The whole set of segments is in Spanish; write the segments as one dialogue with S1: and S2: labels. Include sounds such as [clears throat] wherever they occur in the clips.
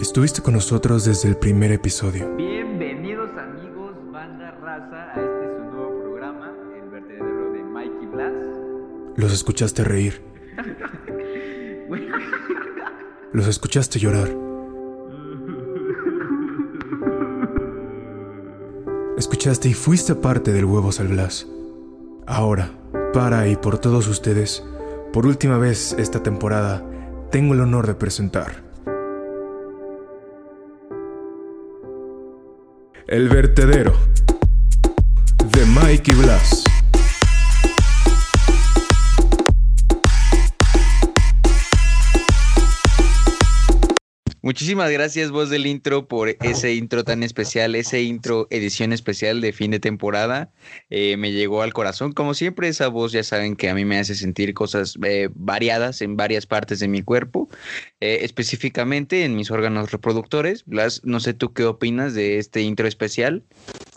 S1: Estuviste con nosotros desde el primer episodio.
S2: Bienvenidos amigos, banda raza, a este su nuevo programa, El vertedero de Mikey Blas.
S1: Los escuchaste reír. Los escuchaste llorar. Escuchaste y fuiste parte del Huevos al Blas. Ahora, para y por todos ustedes, por última vez esta temporada, tengo el honor de presentar. El vertedero de Mikey Blas.
S3: Muchísimas gracias, voz del intro, por ese intro tan especial, ese intro edición especial de fin de temporada. Eh, me llegó al corazón. Como siempre, esa voz ya saben que a mí me hace sentir cosas eh, variadas en varias partes de mi cuerpo, eh, específicamente en mis órganos reproductores. Blas, no sé tú qué opinas de este intro especial.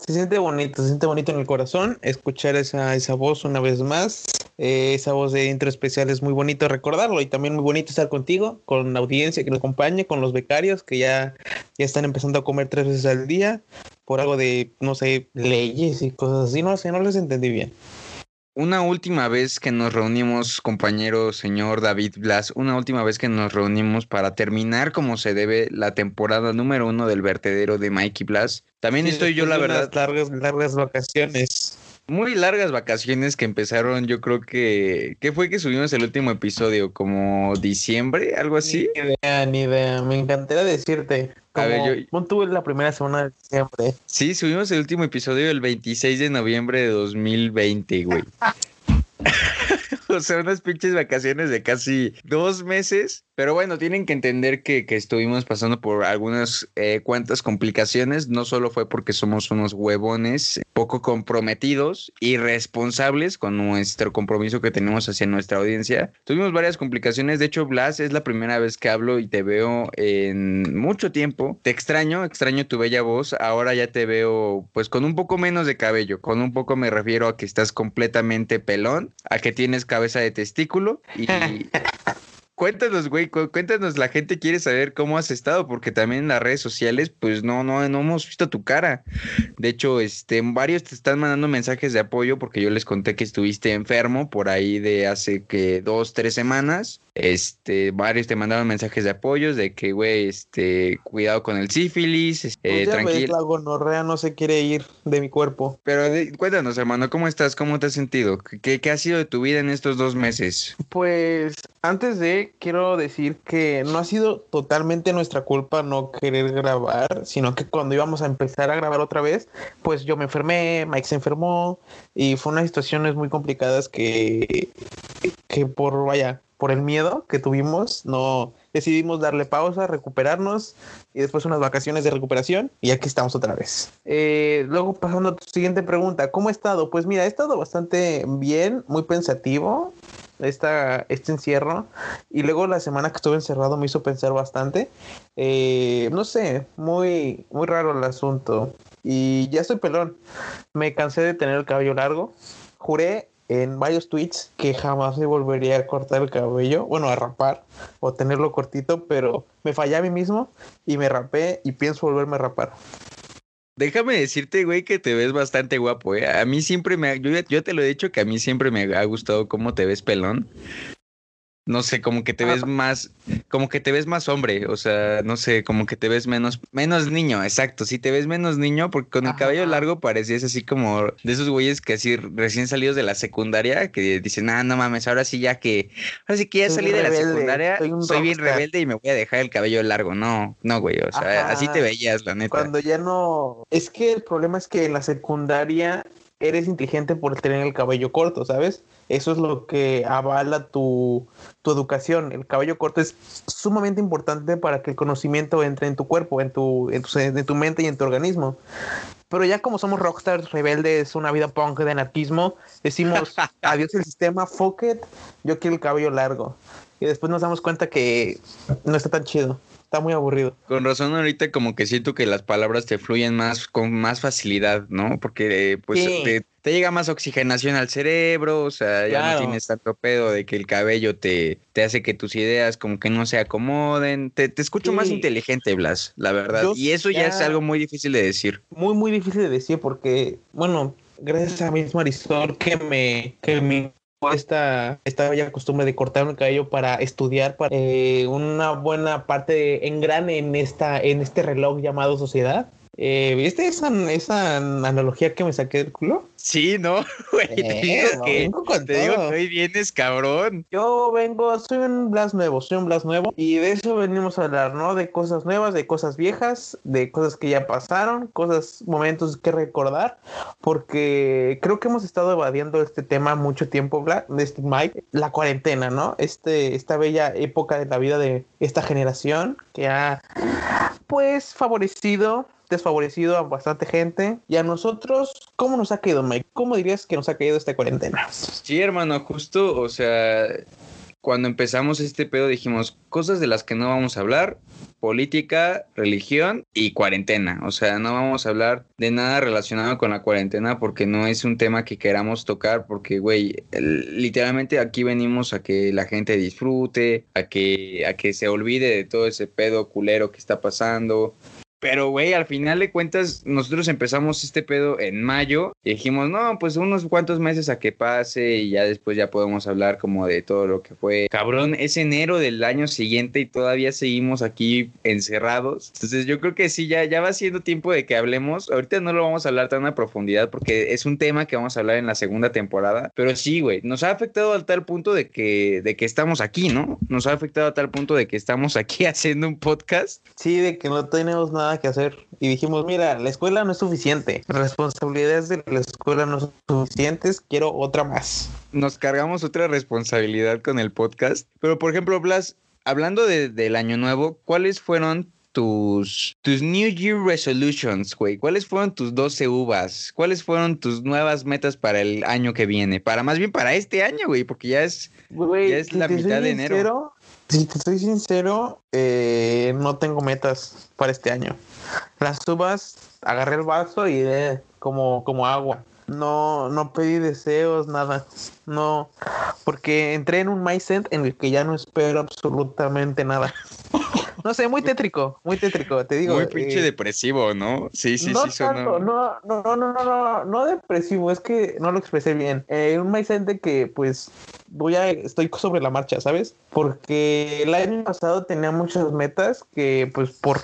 S4: Se siente bonito, se siente bonito en el corazón escuchar esa, esa voz una vez más. Eh, esa voz de intro especial es muy bonito recordarlo y también muy bonito estar contigo, con la audiencia que nos acompaña, con los becarios que ya, ya están empezando a comer tres veces al día por algo de, no sé, leyes y cosas así. No sé, no les entendí bien.
S3: Una última vez que nos reunimos, compañero señor David Blas, una última vez que nos reunimos para terminar como se debe la temporada número uno del vertedero de Mikey Blas. También
S4: Sí,
S3: estoy yo, la verdad,
S4: Largas, largas vacaciones.
S3: Muy largas vacaciones que empezaron, yo creo que... ¿Qué fue que subimos el último episodio? ¿Como diciembre? ¿Algo así?
S4: Ni idea, ni idea. Me encantaría decirte.
S3: A ver, yo-
S4: tú la primera semana de diciembre.
S3: Sí, subimos el último episodio el 26 de noviembre de 2020, güey. [laughs] [laughs] o sea, unas pinches vacaciones de casi dos meses. Pero bueno, tienen que entender que, que estuvimos pasando por algunas eh, cuantas complicaciones. No solo fue porque somos unos huevones poco comprometidos y responsables con nuestro compromiso que tenemos hacia nuestra audiencia. Tuvimos varias complicaciones. De hecho, Blas, es la primera vez que hablo y te veo en mucho tiempo. Te extraño, extraño tu bella voz. Ahora ya te veo pues con un poco menos de cabello. Con un poco me refiero a que estás completamente pelón, a que tienes cabeza de testículo y... [laughs] Cuéntanos, güey, cu- cuéntanos, la gente quiere saber cómo has estado, porque también en las redes sociales, pues no, no, no hemos visto tu cara. De hecho, este, varios te están mandando mensajes de apoyo porque yo les conté que estuviste enfermo por ahí de hace que dos, tres semanas. Este, varios te mandaron mensajes de apoyo de que, güey, este, cuidado con el sífilis, eh,
S4: Pues
S3: tranquilo.
S4: la gonorrea no se quiere ir de mi cuerpo.
S3: Pero de- cuéntanos, hermano, ¿cómo estás? ¿Cómo te has sentido? ¿Qué, qué ha sido de tu vida en estos dos meses?
S4: Pues antes de, quiero decir que no ha sido totalmente nuestra culpa no querer grabar, sino que cuando íbamos a empezar a grabar otra vez, pues yo me enfermé, Mike se enfermó y fue unas situaciones muy complicadas que, que por, vaya, por el miedo que tuvimos, no decidimos darle pausa, recuperarnos y después unas vacaciones de recuperación y aquí estamos otra vez. Eh, luego pasando a tu siguiente pregunta, ¿cómo he estado? Pues mira, he estado bastante bien, muy pensativo esta, este encierro y luego la semana que estuve encerrado me hizo pensar bastante. Eh, no sé, muy, muy raro el asunto y ya estoy pelón. Me cansé de tener el cabello largo. Juré en varios tweets que jamás me volvería a cortar el cabello, bueno, a rapar o tenerlo cortito, pero me fallé a mí mismo y me rapé y pienso volverme a rapar.
S3: Déjame decirte, güey, que te ves bastante guapo, ¿eh? A mí siempre me... ha- Yo, yo te lo he dicho que a mí siempre me ha gustado cómo te ves pelón. No sé, como que te ves más... Como que te ves más hombre, o sea, no sé, como que te ves menos... Menos niño, exacto. Sí, te ves menos niño porque con el cabello largo parecías así como de esos güeyes que así recién salidos de la secundaria que dicen, ah, no mames, ahora sí ya que... Ahora sí que ya
S4: Soy
S3: salí de la secundaria,
S4: soy
S3: bien
S4: rockstar".
S3: rebelde y me voy a dejar el cabello largo. No, no, güey, o sea, así te veías, la neta.
S4: Cuando ya no... Es que el problema es que en la secundaria eres inteligente por tener el cabello corto, ¿sabes? Eso es lo que avala tu, tu educación. El cabello corto es sumamente importante para que el conocimiento entre en tu cuerpo, en tu, en tu, en tu mente y en tu organismo. Pero ya como somos rockstars rebeldes, una vida punk de anarquismo, decimos [laughs] adiós el sistema, fuck it, yo quiero el cabello largo. Y después nos damos cuenta que no está tan chido. Está muy aburrido.
S3: Con razón ahorita como que siento que las palabras te fluyen más con más facilidad, ¿no? Porque pues
S4: Sí.
S3: te, te llega más oxigenación al cerebro, o sea, ya
S4: Claro.
S3: no tienes tanto pedo de que el cabello te, te hace que tus ideas como que no se acomoden. Te, te escucho más inteligente, Blas, la verdad.
S4: Yo
S3: y eso ya es algo muy difícil de decir.
S4: Muy, muy difícil de decir porque, bueno, gracias a mismo Marisol que me, que me esta, esta bella costumbre de cortarme el cabello para estudiar para eh, una buena parte engrane en esta en este reloj llamado sociedad. Eh, ¿Viste esa, esa analogía que me saqué del culo?
S3: Sí, ¿no? [laughs] Güey, te
S4: Eh,
S3: digo que,
S4: vengo con
S3: te digo que hoy vienes cabrón.
S4: Yo vengo, soy un Blas nuevo, soy un Blas nuevo y de eso venimos a hablar, ¿no? De cosas nuevas, de cosas viejas, de cosas que ya pasaron, cosas, momentos que recordar, porque creo que hemos estado evadiendo este tema mucho tiempo, este Mike, la cuarentena, ¿no? Este, esta bella época de la vida de esta generación que ha, pues, favorecido desfavorecido a bastante gente y a nosotros, ¿cómo nos ha caído Mike? ¿Cómo dirías que nos ha caído esta cuarentena?
S3: Sí, hermano, justo, o sea, cuando empezamos este pedo dijimos cosas de las que no vamos a hablar, política, religión y cuarentena. O sea, no vamos a hablar de nada relacionado con la cuarentena porque no es un tema que queramos tocar porque, güey, literalmente aquí venimos a que la gente disfrute, a que, a que se olvide de todo ese pedo culero que está pasando. Pero, güey, al final de cuentas, nosotros empezamos este pedo en mayo y dijimos, no, pues unos cuantos meses a que pase y ya después ya podemos hablar como de todo lo que fue. Cabrón, es enero del año siguiente y todavía seguimos aquí encerrados. Entonces yo creo que sí, ya, ya va siendo tiempo de que hablemos. Ahorita no lo vamos a hablar tan a profundidad porque es un tema que vamos a hablar en la segunda temporada. Pero sí, güey, nos ha afectado a tal punto de que, de que estamos aquí, ¿no? Nos ha afectado a tal punto de que estamos aquí [laughs] haciendo un podcast.
S4: Sí, de que no tenemos nada que hacer. Y dijimos, mira, la escuela no es suficiente. Responsabilidades de la escuela no son suficientes. Quiero otra más.
S3: nos cargamos otra responsabilidad con el podcast. Pero, por ejemplo, Blas, hablando de- del año nuevo, ¿cuáles fueron tus, tus New Year Resolutions, güey? ¿Cuáles fueron tus 12 uvas? ¿Cuáles fueron tus nuevas metas para el año que viene? Para más bien para este año, güey, porque ya es... Ya es la mitad de enero.
S4: sincero, Si te soy sincero, eh, no tengo metas para este año. Las uvas, agarré el vaso y eh, como, como agua. No, no pedí deseos, nada. No, porque entré en un mindset en el que ya no espero absolutamente nada. No sé, muy tétrico, muy tétrico, te digo.
S3: muy pinche
S4: eh,
S3: depresivo, ¿no? Sí, sí,
S4: no
S3: sí,
S4: tanto, no, no, no, no, no, no, no depresivo, es que no lo expresé bien. Eh, un mindset de que pues voy a, estoy sobre la marcha, ¿sabes? Porque el año pasado tenía muchas metas que pues por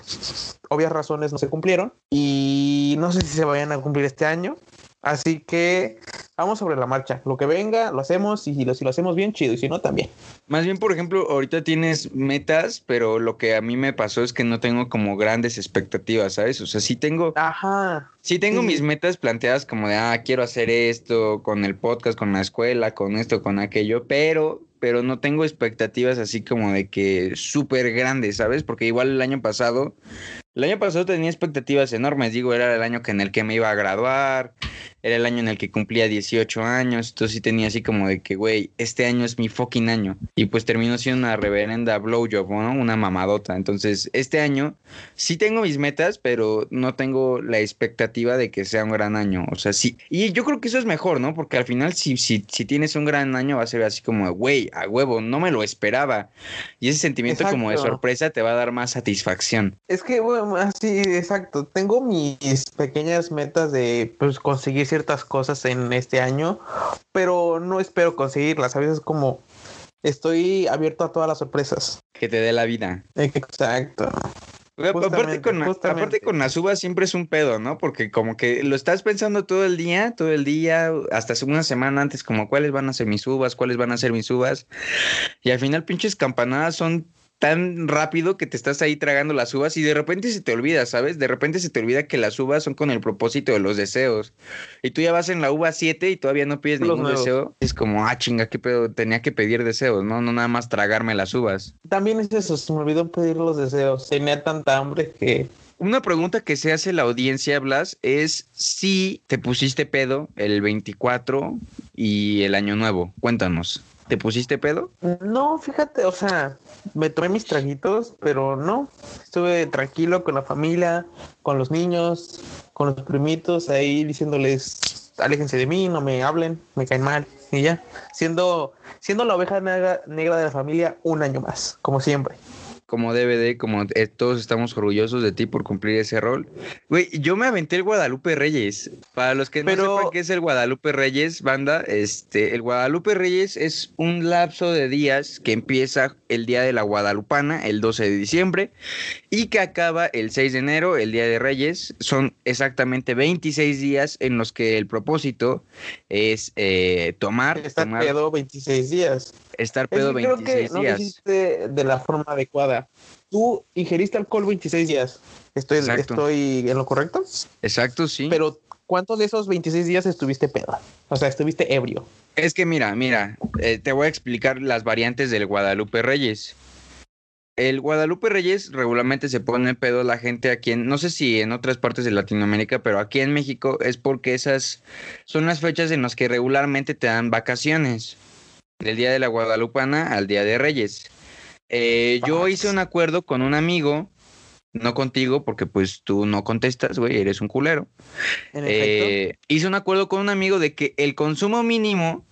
S4: obvias razones no se cumplieron y no sé si se vayan a cumplir este año. Así que vamos sobre la marcha. Lo que venga, lo hacemos y si lo, si lo hacemos bien, chido. Y si no, también.
S3: Más bien, por ejemplo, ahorita tienes metas, pero lo que a mí me pasó es que no tengo como grandes expectativas, ¿sabes? O sea, sí tengo...
S4: Ajá.
S3: Sí tengo
S4: Sí.
S3: mis metas planteadas como de, ah, quiero hacer esto con el podcast, con la escuela, con esto, con aquello, pero, pero no tengo expectativas así como de que súper grandes, ¿sabes? Porque igual el año pasado, el año pasado tenía expectativas enormes, digo, era el año que en el que me iba a graduar, era el año en el que cumplía 18 años, entonces sí tenía así como de que, güey, este año es mi fucking año. Y pues terminó siendo una reverenda blowjob, ¿no? Una mamadota. Entonces, este año sí tengo mis metas, pero no tengo la expectativa de que sea un gran año. O sea, sí. Y yo creo que eso es mejor, ¿no? Porque al final, si, si, si tienes un gran año, va a ser así como, güey, a huevo, no me lo esperaba. Y ese sentimiento como de sorpresa te va a dar más satisfacción.
S4: Es que, bueno, así, exacto. Tengo mis pequeñas metas de pues, conseguir ciertas cosas en este año, pero no espero conseguirlas. A veces como estoy abierto a todas las sorpresas.
S3: Que te dé la vida.
S4: Exacto.
S3: Aparte, con,
S4: justamente.
S3: aparte con las uvas siempre es un pedo, ¿no? Porque como que lo estás pensando todo el día, todo el día, hasta una semana antes, como cuáles van a ser mis uvas, cuáles van a ser mis uvas. Y al final pinches campanadas son tan rápido que te estás ahí tragando las uvas y de repente se te olvida, ¿sabes? De repente se te olvida que las uvas son con el propósito de los deseos. Y tú ya vas en la uva 7 y todavía no pides
S4: Los
S3: ningún
S4: nuevos.
S3: deseo. Es como, ah, chinga, qué pedo, tenía que pedir deseos, ¿no? No nada más tragarme las uvas.
S4: También es eso, se me olvidó pedir los deseos. Tenía tanta hambre que...
S3: Una pregunta que se hace la audiencia, Blas, es si te pusiste pedo el 24 y el año nuevo. Cuéntanos. ¿Te pusiste pedo?
S4: No, fíjate, o sea, me tomé mis traguitos, pero no. Estuve tranquilo con la familia, con los niños, con los primitos, ahí diciéndoles, aléjense de mí, no me hablen, me caen mal. Y ya, siendo, siendo la oveja negra, negra de la familia un año más, como siempre
S3: como DVD, como eh, todos estamos orgullosos de ti por cumplir ese rol. Güey, yo me aventé el Guadalupe Reyes. Para los que no sepan qué es el Guadalupe Reyes, banda, este, el Guadalupe Reyes es un lapso de días que empieza el día de la Guadalupana, el 12 de diciembre, y que acaba el 6 de enero, el día de Reyes. Son exactamente 26 días en los que el propósito es eh, tomar.
S4: Estar pedo 26 días.
S3: Estar pedo 26
S4: creo que
S3: días.
S4: No de la forma adecuada. Tú ingeriste alcohol 26 días. Estoy, estoy en lo correcto.
S3: Exacto, sí.
S4: Pero ¿cuántos de esos 26 días estuviste pedo? O sea, estuviste ebrio.
S3: Es que mira, mira, eh, te voy a explicar las variantes del Guadalupe Reyes. El Guadalupe Reyes regularmente se pone pedo la gente aquí en, no sé si en otras partes de Latinoamérica, pero aquí en México es porque esas son las fechas en las que regularmente te dan vacaciones. Del día de la Guadalupana al día de Reyes. Eh, yo hice un acuerdo con un amigo, no contigo, porque pues tú no contestas, güey, eres un culero. Eh, hice un acuerdo con un amigo de que el consumo mínimo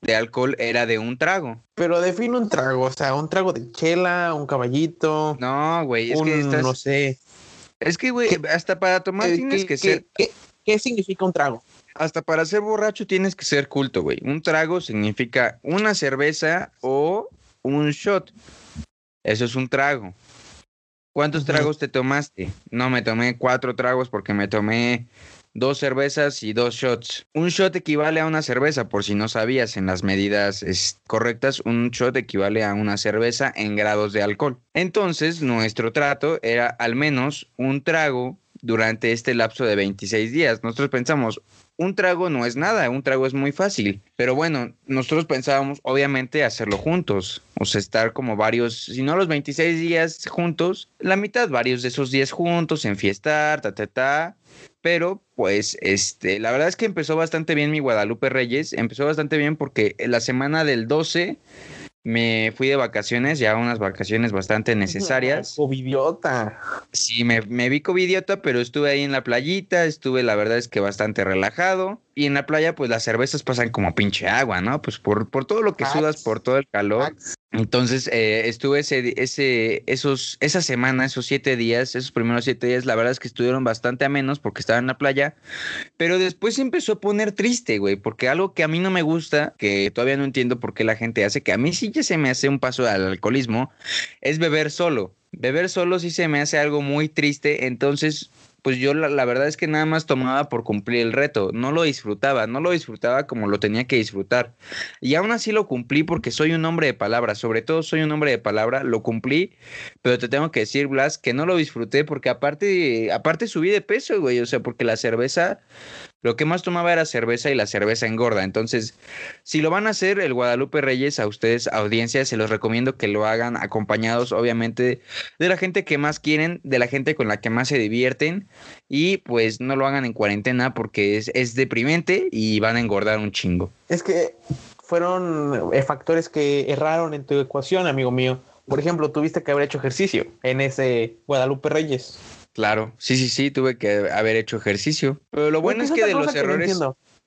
S3: de alcohol era de un trago.
S4: Pero define un trago, o sea, un trago de chela, un caballito.
S3: No, güey, es que estás...
S4: No sé.
S3: Es que, güey, hasta para tomar eh, tienes que ser...
S4: ¿Qué significa un trago?
S3: Hasta para ser borracho tienes que ser culto, güey. Un trago significa una cerveza o un shot. Eso es un trago. ¿Cuántos tragos te tomaste? No, me tomé cuatro tragos porque me tomé dos cervezas y dos shots. Un shot equivale a una cerveza, por si no sabías, en las medidas correctas, un shot equivale a una cerveza en grados de alcohol. Entonces, nuestro trato era al menos un trago durante este lapso de 26 días. Nosotros pensamos, un trago no es nada, un trago es muy fácil. Pero bueno, nosotros pensábamos, obviamente, hacerlo juntos. O sea, estar como varios, si no los 26 días juntos, la mitad, varios de esos días juntos, en fiestar, ta, ta, ta. Pero, pues, este, la verdad es que empezó bastante bien mi Guadalupe Reyes. Empezó bastante bien porque la semana del 12 me fui de vacaciones, ya unas vacaciones bastante necesarias.
S4: Covidiota.
S3: Sí, me, me vi covidiota, pero estuve ahí en la playita, estuve la verdad es que bastante relajado. Y en la playa, pues las cervezas pasan como pinche agua, ¿no? Pues por, por todo lo que sudas, por todo el calor. Entonces, eh, estuve ese, ese, esos, esa semana, esos siete días, esos primeros siete días, la verdad es que estuvieron bastante a menos porque estaba en la playa. Pero después se empezó a poner triste, güey, porque algo que a mí no me gusta, que todavía no entiendo por qué la gente hace, que a mí sí ya se me hace un paso al alcoholismo, es beber solo. Beber solo sí se me hace algo muy triste, entonces pues yo la, verdad es que nada más tomaba por cumplir el reto, no lo disfrutaba, no lo disfrutaba como lo tenía que disfrutar. Y aún así lo cumplí porque soy un hombre de palabra, sobre todo soy un hombre de palabra, lo cumplí, pero te tengo que decir, Blas, que no lo disfruté porque aparte, aparte subí de peso, güey, o sea, porque la cerveza lo que más tomaba era cerveza y la cerveza engorda. Entonces, si lo van a hacer, el Guadalupe Reyes, a ustedes, audiencia, se los recomiendo que lo hagan acompañados, obviamente, de la gente que más quieren, de la gente con la que más se divierten. Y pues no lo hagan en cuarentena porque es, es deprimente y van a engordar un chingo.
S4: Es que fueron eh, factores que erraron en tu ecuación, amigo mío. Por ejemplo, tuviste que haber hecho ejercicio en ese Guadalupe Reyes.
S3: Claro, sí, sí, sí, tuve que haber hecho ejercicio. Pero lo bueno es que de los errores,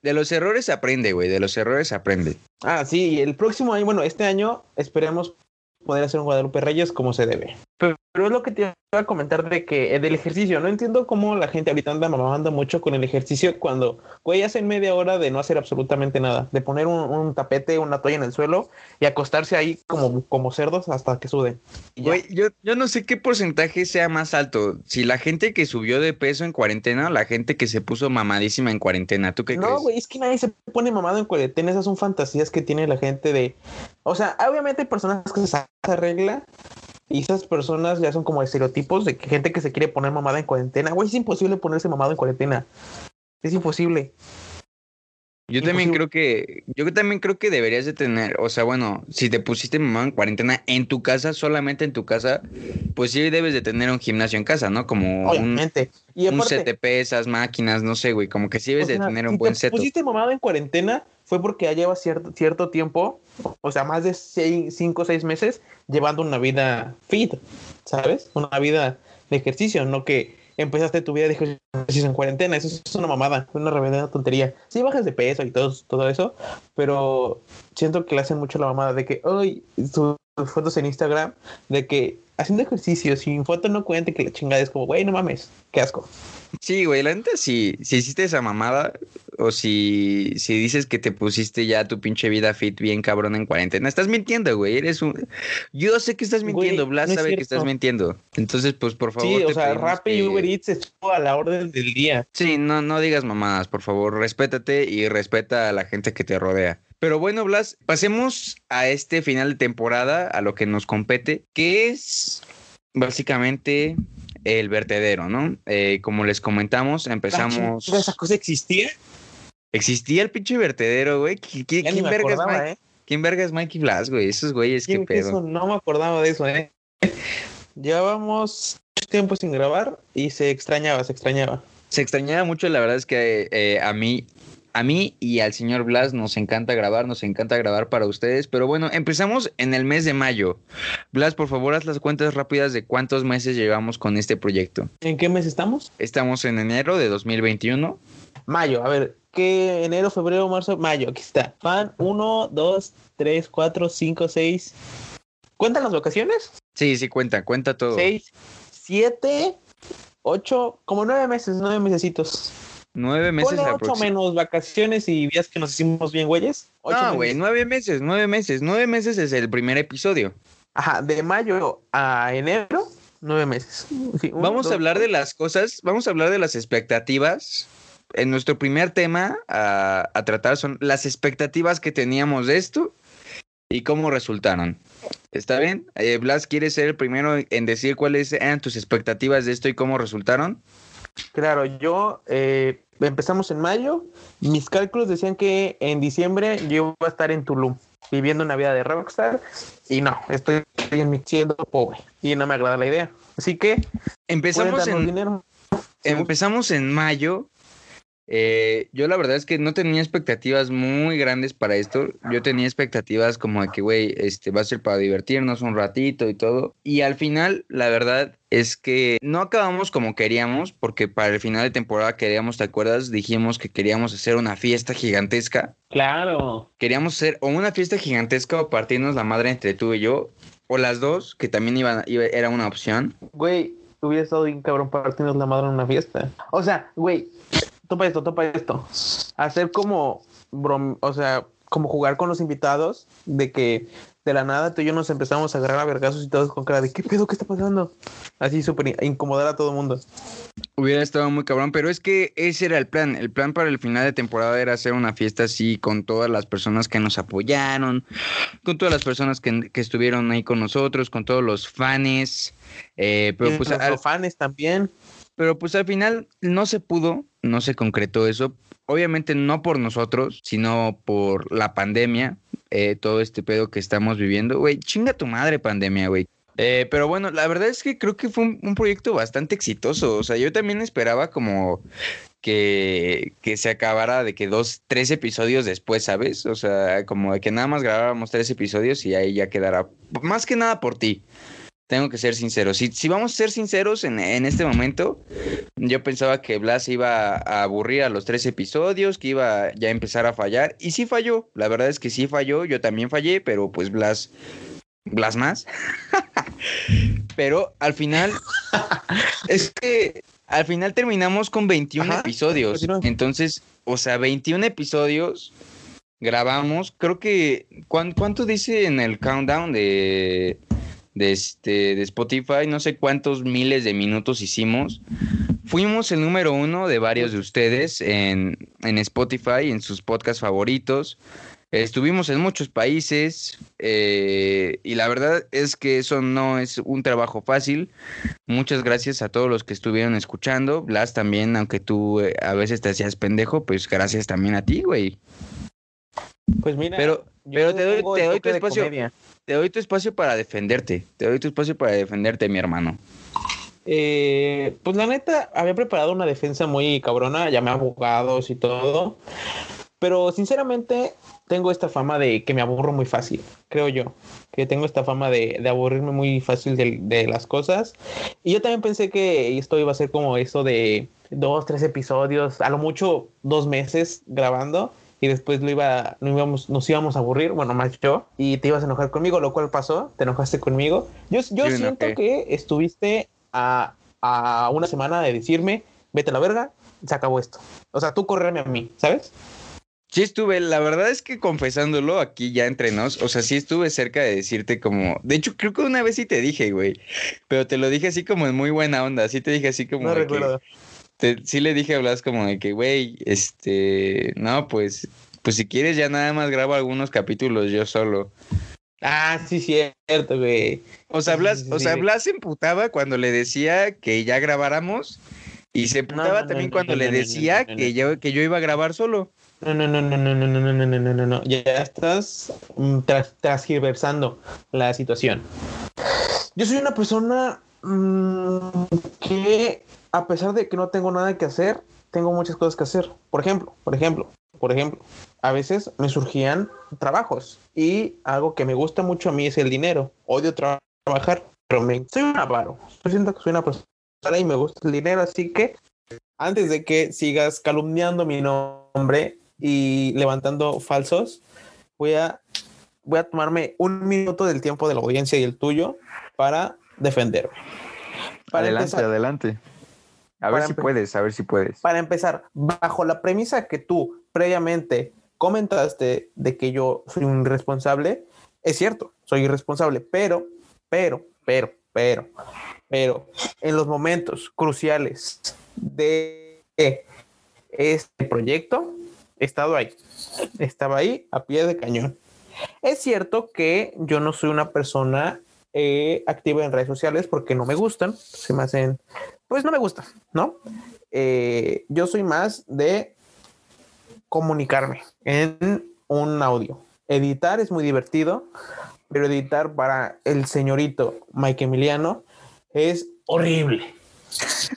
S3: de los errores aprende, güey, de los errores aprende.
S4: Ah, sí, el próximo año, bueno, este año esperemos poder hacer un Guadalupe Reyes como se debe. Pero, es lo que te iba a comentar de que eh, del ejercicio, no entiendo cómo la gente ahorita anda mamando mucho con el ejercicio cuando, güey, hacen media hora de no hacer absolutamente nada, de poner un, tapete, una toalla en el suelo y acostarse ahí como, como cerdos hasta que suden.
S3: Güey, yo, yo no sé qué porcentaje sea más alto, si la gente que subió de peso en cuarentena o la gente que se puso mamadísima en cuarentena, ¿tú qué crees?
S4: No, güey, es que nadie se pone mamado en cuarentena, esas son fantasías que tiene la gente de, o sea, obviamente hay personas que se regla y esas personas ya son como estereotipos de que gente que se quiere poner mamada en cuarentena. Güey, es imposible ponerse mamado en cuarentena. Es imposible.
S3: Yo también creo que, yo también creo que deberías de tener, o sea, bueno, si te pusiste mamá en cuarentena en tu casa, solamente en tu casa, pues sí debes de tener un gimnasio en casa, ¿no? Como un,
S4: Obviamente. Y
S3: un
S4: aparte,
S3: set de pesas, máquinas, no sé, güey, como que sí
S4: o
S3: debes de tener
S4: si
S3: un buen
S4: te
S3: setup.
S4: pusiste mamado en cuarentena fue porque ya llevas cierto, cierto tiempo, o sea, más de 5 o 6 meses llevando una vida fit, ¿sabes? Una vida de ejercicio, no que empezaste tu vida de ejercicio en cuarentena. Eso es una mamada, una reverenda tontería. Sí, bajas de peso y todo, todo eso, pero siento que le hacen mucho la mamada de que, hoy sus fotos en Instagram, de que haciendo ejercicio, sin foto no cuente que la chingada es como, güey, no mames, qué asco.
S3: Sí, güey, la neta, si, si hiciste esa mamada o si, si dices que te pusiste ya tu pinche vida fit bien cabrón en cuarentena, estás mintiendo, güey, eres un... Yo sé que estás
S4: Güey,
S3: mintiendo, Blas
S4: no es
S3: sabe que estás mintiendo. Entonces, pues, por favor,
S4: Sí, o
S3: te
S4: sea, Rappi y
S3: que-
S4: Uber Eats estuvo a la orden del día.
S3: Sí, no, no digas mamadas, por favor, respétate y respeta a la gente que te rodea. Pero bueno, Blas, pasemos a este final de temporada, a lo que nos compete, que es básicamente el vertedero, ¿no? Eh, como les comentamos, empezamos...
S4: ¿Esa cosa existía?
S3: Existía el pinche vertedero, güey. ¿Qui- qui-
S4: Ya ni
S3: ¿Quién, verga es Mike-
S4: ¿eh?
S3: ¿Quién verga es Mikey Blas, güey? Esos güeyes, qué
S4: ¿Quién-
S3: pedo.
S4: eso? No me acordaba de eso, ¿eh? Llevábamos mucho tiempo sin grabar y se extrañaba, se extrañaba.
S3: Se extrañaba mucho, la verdad es que eh, a mí, a mí y al señor Blas nos encanta grabar, nos encanta grabar para ustedes. Pero bueno, empezamos en el mes de mayo. Blas, por favor, haz las cuentas rápidas de cuántos meses llevamos con este proyecto.
S4: ¿En qué mes estamos?
S3: Estamos en enero de 2021.
S4: Mayo, a ver, ¿qué? Enero, febrero, marzo, mayo, aquí está. Fan 1, 2, 3, 4, 5, 6. ¿Cuentan las vacaciones?
S3: Sí, sí, cuenta, cuenta todo.
S4: 6, 7, 8, como 9 meses, 9 mesecitos.
S3: Nueve meses
S4: Ponle 8
S3: aproximadamente.
S4: menos vacaciones y días que nos hicimos bien güeyes.
S3: No, güey, nueve meses, nueve meses. Nueve meses es el primer episodio.
S4: Ajá, de mayo a enero, 9 meses. Sí,
S3: Vamos
S4: dos,
S3: a hablar de las cosas, vamos a hablar de las expectativas. En nuestro primer tema a, a tratar son las expectativas que teníamos de esto y cómo resultaron. ¿Está bien? Eh, Blas, ¿quieres ser el primero en decir cuáles eran tus expectativas de esto y cómo resultaron?
S4: Claro, yo eh, empezamos en mayo. Mis cálculos decían que en diciembre yo iba a estar en Tulum viviendo una vida de rockstar y no, estoy en mi- siendo pobre y no me agrada la idea. Así que
S3: en,
S4: dinero.
S3: Empezamos en mayo. Eh, yo la verdad es que no tenía expectativas muy grandes para esto. Yo tenía expectativas como de que, güey, este va a ser para divertirnos un ratito y todo. Y al final, la verdad es que no acabamos como queríamos, porque para el final de temporada queríamos, ¿te acuerdas? Dijimos que queríamos hacer una fiesta gigantesca.
S4: Claro.
S3: Queríamos hacer o una fiesta gigantesca o partirnos la madre entre tú y yo, o las dos, que también iban, iba- era una opción.
S4: Güey, hubiera estado bien cabrón partirnos la madre en una fiesta. O sea, güey, topa esto, topa esto. Hacer como, brom o sea, como jugar con los invitados de que de la nada tú y yo nos empezamos a agarrar a vergazos y todos con cara de ¿qué pedo? ¿Qué está pasando? Así súper in- incomodar a todo el mundo.
S3: Hubiera estado muy cabrón, pero es que ese era el plan. El plan para el final de temporada era hacer una fiesta así con todas las personas que nos apoyaron, con todas las personas que, que estuvieron ahí con nosotros, con todos los fans. eh, pero, pues,
S4: los
S3: al,
S4: fans también.
S3: pero pues al final no se pudo, no se concretó eso. Obviamente no por nosotros, sino por la pandemia, eh, todo este pedo que estamos viviendo. Güey, chinga tu madre pandemia, güey. Eh, pero bueno, la verdad es que creo que fue un, proyecto bastante exitoso. O sea, yo también esperaba como que, que se acabara de que dos, tres episodios después, ¿sabes? O sea, como de que nada más grabáramos tres episodios y ahí ya quedará. Más que nada por ti. Tengo que ser sincero. Si, si vamos a ser sinceros en, en este momento, yo pensaba que Blas iba a aburrir a los tres episodios, que iba ya a empezar a fallar. Y sí falló. La verdad es que sí falló. Yo también fallé, pero pues Blas. Blas más. [laughs] pero al final. [laughs] es que al final terminamos con 21
S4: Ajá,
S3: episodios.
S4: continúa.
S3: Entonces, o sea, 21 episodios. Grabamos. Creo que. ¿cuán- ¿Cuánto dice en el countdown de de, este, de Spotify, no sé cuántos miles de minutos hicimos. Fuimos el número uno de varios de ustedes en, en Spotify, en sus podcasts favoritos. Estuvimos en muchos países eh, y la verdad es que eso no es un trabajo fácil. Muchas gracias a todos los que estuvieron escuchando. Blas también, aunque tú eh, a veces te hacías pendejo, pues gracias también a ti, güey.
S4: Pues mira,
S3: Pero,
S4: yo
S3: pero te doy, te doy tu espacio.
S4: comedia.
S3: Te doy tu espacio para defenderte. Te doy tu espacio para defenderte, mi hermano.
S4: Eh, pues la neta, había preparado una defensa muy cabrona, llamé a abogados y todo. Pero sinceramente, tengo esta fama de que me aburro muy fácil, creo yo. Que tengo esta fama de, de aburrirme muy fácil de, de las cosas. Y yo también pensé que esto iba a ser como eso de dos, tres episodios, a lo mucho dos meses grabando. Y después lo iba, no íbamos, nos íbamos a aburrir, bueno, más yo, y te ibas a enojar conmigo, lo cual pasó, te enojaste conmigo. Yo, yo siento que estuviste a, a una semana de decirme, vete a la verga, se acabó esto. O sea, tú correrme a mí, ¿sabes?
S3: Sí estuve, la verdad es que confesándolo aquí ya entre nos, o sea, sí estuve cerca de decirte como, de hecho creo que una vez sí te dije, güey, pero te lo dije así como en muy buena onda, sí te dije así como
S4: No
S3: que-
S4: recuerdo.
S3: Te- sí le dije a Blas como de que, güey, este, no, pues, pues si quieres ya nada más grabo algunos capítulos yo solo.
S4: Ah, sí, cierto, güey.
S3: O sea,
S4: Sí,
S3: Blas,
S4: sí,
S3: o sea. Blas se emputaba cuando le decía que ya grabáramos y se emputaba
S4: no,
S3: también
S4: no,
S3: cuando le decía que yo que yo iba a grabar solo.
S4: No, no, no, no, no, no, no, no, no, no, no, no, no. Ya estás mm, tras- transgiversando la situación. Yo soy una persona mm, que, a pesar de que no tengo nada que hacer, tengo muchas cosas que hacer. Por ejemplo, por ejemplo, por ejemplo, a veces me surgían trabajos y algo que me gusta mucho a mí es el dinero. Odio tra- trabajar, pero me, soy un avaro. Yo siento que soy una persona y me gusta el dinero, así que antes de que sigas calumniando mi nombre y levantando falsos, voy a, voy a tomarme un minuto del tiempo de la audiencia y el tuyo para defenderme. Para
S3: adelante,
S4: empezar,
S3: adelante. A ver si puedes, a ver si puedes.
S4: para empezar, bajo la premisa que tú previamente comentaste de que yo soy un irresponsable, es cierto, soy irresponsable, pero, pero, pero, pero, pero, en los momentos cruciales de este proyecto, he estado ahí, estaba ahí a pie de cañón. Es cierto que yo no soy una persona eh, activa en redes sociales porque no me gustan, se me hacen, pues no me gustan, ¿no? Eh, yo soy más de comunicarme en un audio. Editar es muy divertido, pero editar para el señorito Mike Emiliano es horrible.